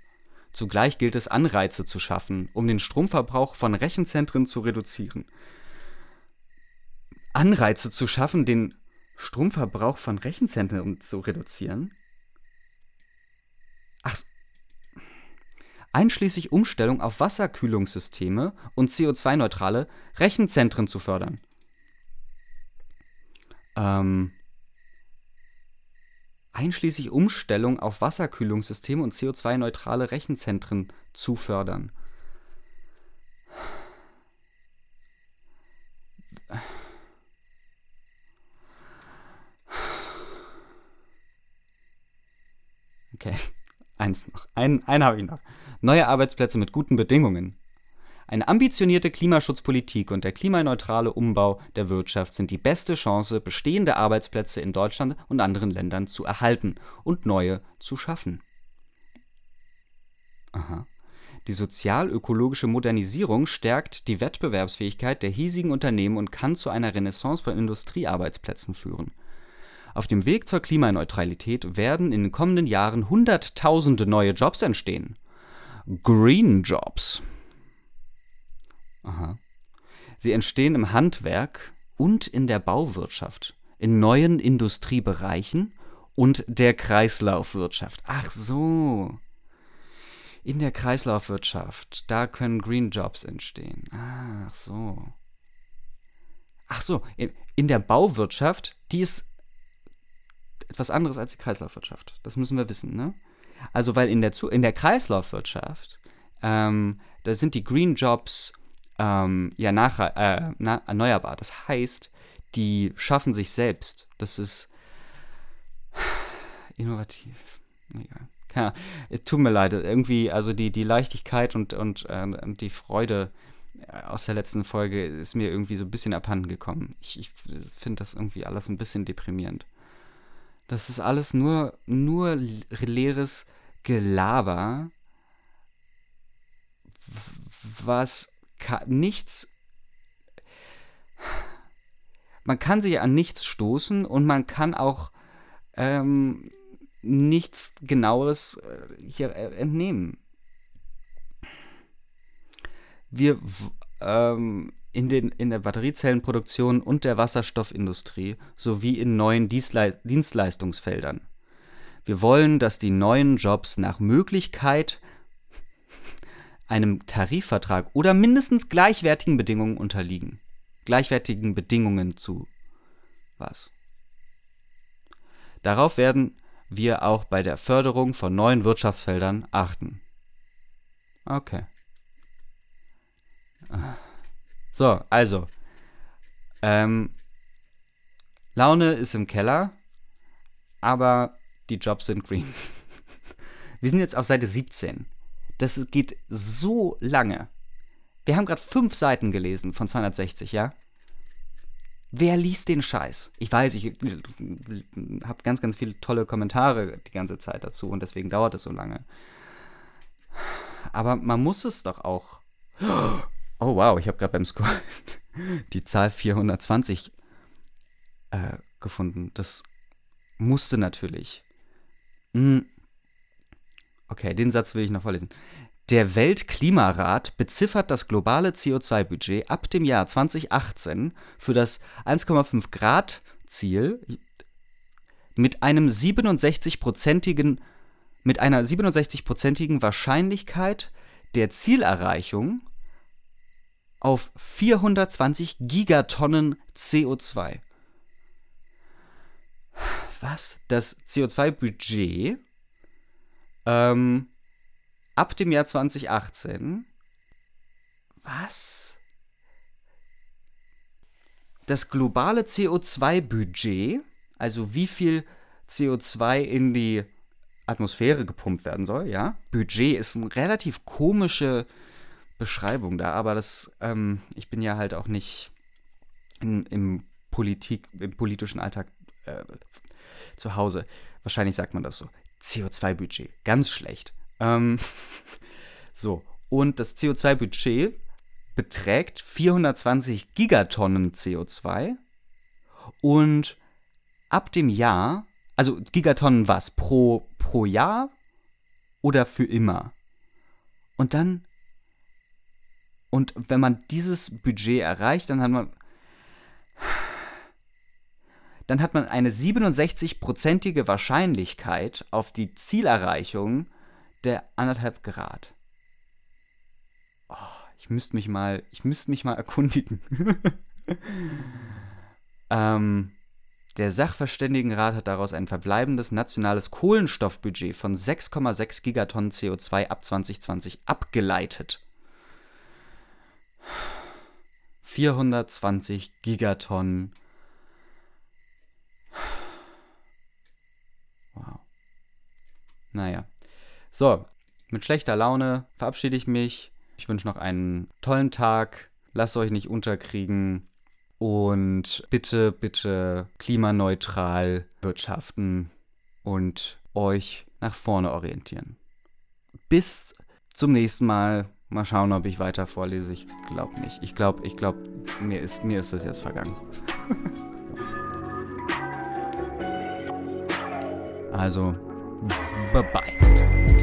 Zugleich gilt es, Anreize zu schaffen, um den Stromverbrauch von Rechenzentren zu reduzieren. Anreize zu schaffen, den Stromverbrauch von Rechenzentren zu reduzieren? Ach, einschließlich Umstellung auf Wasserkühlungssysteme und CO2-neutrale Rechenzentren zu fördern. Ähm, einschließlich Umstellung auf Wasserkühlungssysteme und CO2-neutrale Rechenzentren zu fördern. Okay, eins noch. Ein, einen habe ich noch. Neue Arbeitsplätze mit guten Bedingungen. Eine ambitionierte Klimaschutzpolitik und der klimaneutrale Umbau der Wirtschaft sind die beste Chance, bestehende Arbeitsplätze in Deutschland und anderen Ländern zu erhalten und neue zu schaffen. Aha. Die sozial-ökologische Modernisierung stärkt die Wettbewerbsfähigkeit der hiesigen Unternehmen und kann zu einer Renaissance von Industriearbeitsplätzen führen. Auf dem Weg zur Klimaneutralität werden in den kommenden Jahren Hunderttausende neue Jobs entstehen. Green Jobs. Aha. Sie entstehen im Handwerk und in der Bauwirtschaft, in neuen Industriebereichen und der Kreislaufwirtschaft. Ach so. In der Kreislaufwirtschaft, da können Green Jobs entstehen. Ach so. Ach so, in, in der Bauwirtschaft, die ist etwas anderes als die Kreislaufwirtschaft. Das müssen wir wissen, ne? Also, weil in der, in der Kreislaufwirtschaft, ähm, da sind die Green Jobs ähm, ja nach, äh, na, erneuerbar. Das heißt, die schaffen sich selbst. Das ist innovativ. Egal. Es Tut mir leid, irgendwie, also die, die Leichtigkeit und, und, äh, und die Freude äh, aus der letzten Folge ist mir irgendwie so ein bisschen abhanden gekommen. Ich, ich finde das irgendwie alles ein bisschen deprimierend. Das ist alles nur, nur leeres Gelaber, was nichts. Man kann sich an nichts stoßen und man kann auch ähm, nichts Genaues äh, hier äh, entnehmen. Wir ähm, in, den, in der Batteriezellenproduktion und der Wasserstoffindustrie sowie in neuen Dienstleistungsfeldern. Wir wollen, dass die neuen Jobs nach Möglichkeit einem Tarifvertrag oder mindestens gleichwertigen Bedingungen unterliegen. Gleichwertigen Bedingungen zu was? Darauf werden wir auch bei der Förderung von neuen Wirtschaftsfeldern achten. Okay. So, also. Ähm, Laune ist im Keller, aber die Jobs sind green. Wir sind jetzt auf Seite 17. Das geht so lange. Wir haben gerade fünf Seiten gelesen von 260, ja? Wer liest den Scheiß? Ich weiß, ich habe ganz, ganz viele tolle Kommentare die ganze Zeit dazu und deswegen dauert es so lange. Aber man muss es doch auch. Oh wow, ich habe gerade beim Score die Zahl 420 äh, gefunden. Das musste natürlich. Hm. Okay, den Satz will ich noch vorlesen. Der Weltklimarat beziffert das globale CO2-Budget ab dem Jahr 2018 für das 1,5 Grad Ziel mit einem 67-prozentigen mit einer 67-prozentigen Wahrscheinlichkeit der Zielerreichung auf 420 Gigatonnen CO2. Was? Das CO2-Budget ähm, ab dem Jahr 2018. Was? Das globale CO2-Budget, also wie viel CO2 in die Atmosphäre gepumpt werden soll, ja. Budget ist eine relativ komische Beschreibung da, aber das, ähm, ich bin ja halt auch nicht in, im Politik, im politischen Alltag äh, zu Hause. Wahrscheinlich sagt man das so. CO2-Budget, ganz schlecht. Ähm, so, und das CO2-Budget beträgt 420 Gigatonnen CO2 und ab dem Jahr, also Gigatonnen was? Pro, pro Jahr oder für immer? Und dann, und wenn man dieses Budget erreicht, dann hat man, dann hat man eine 67-prozentige Wahrscheinlichkeit auf die Zielerreichung der anderthalb Grad. Oh, ich müsste mich mal, ich müsste mich mal erkundigen. ähm, der Sachverständigenrat hat daraus ein verbleibendes nationales Kohlenstoffbudget von 6,6 Gigatonnen CO2 ab 2020 abgeleitet. 420 Gigatonnen. Wow. Naja. So, mit schlechter Laune verabschiede ich mich. Ich wünsche noch einen tollen Tag. Lasst euch nicht unterkriegen. Und bitte, bitte klimaneutral wirtschaften und euch nach vorne orientieren. Bis zum nächsten Mal. Mal schauen, ob ich weiter vorlese. Ich glaube nicht. Ich glaube, ich glaube, mir ist, mir ist das jetzt vergangen. also, bye bye.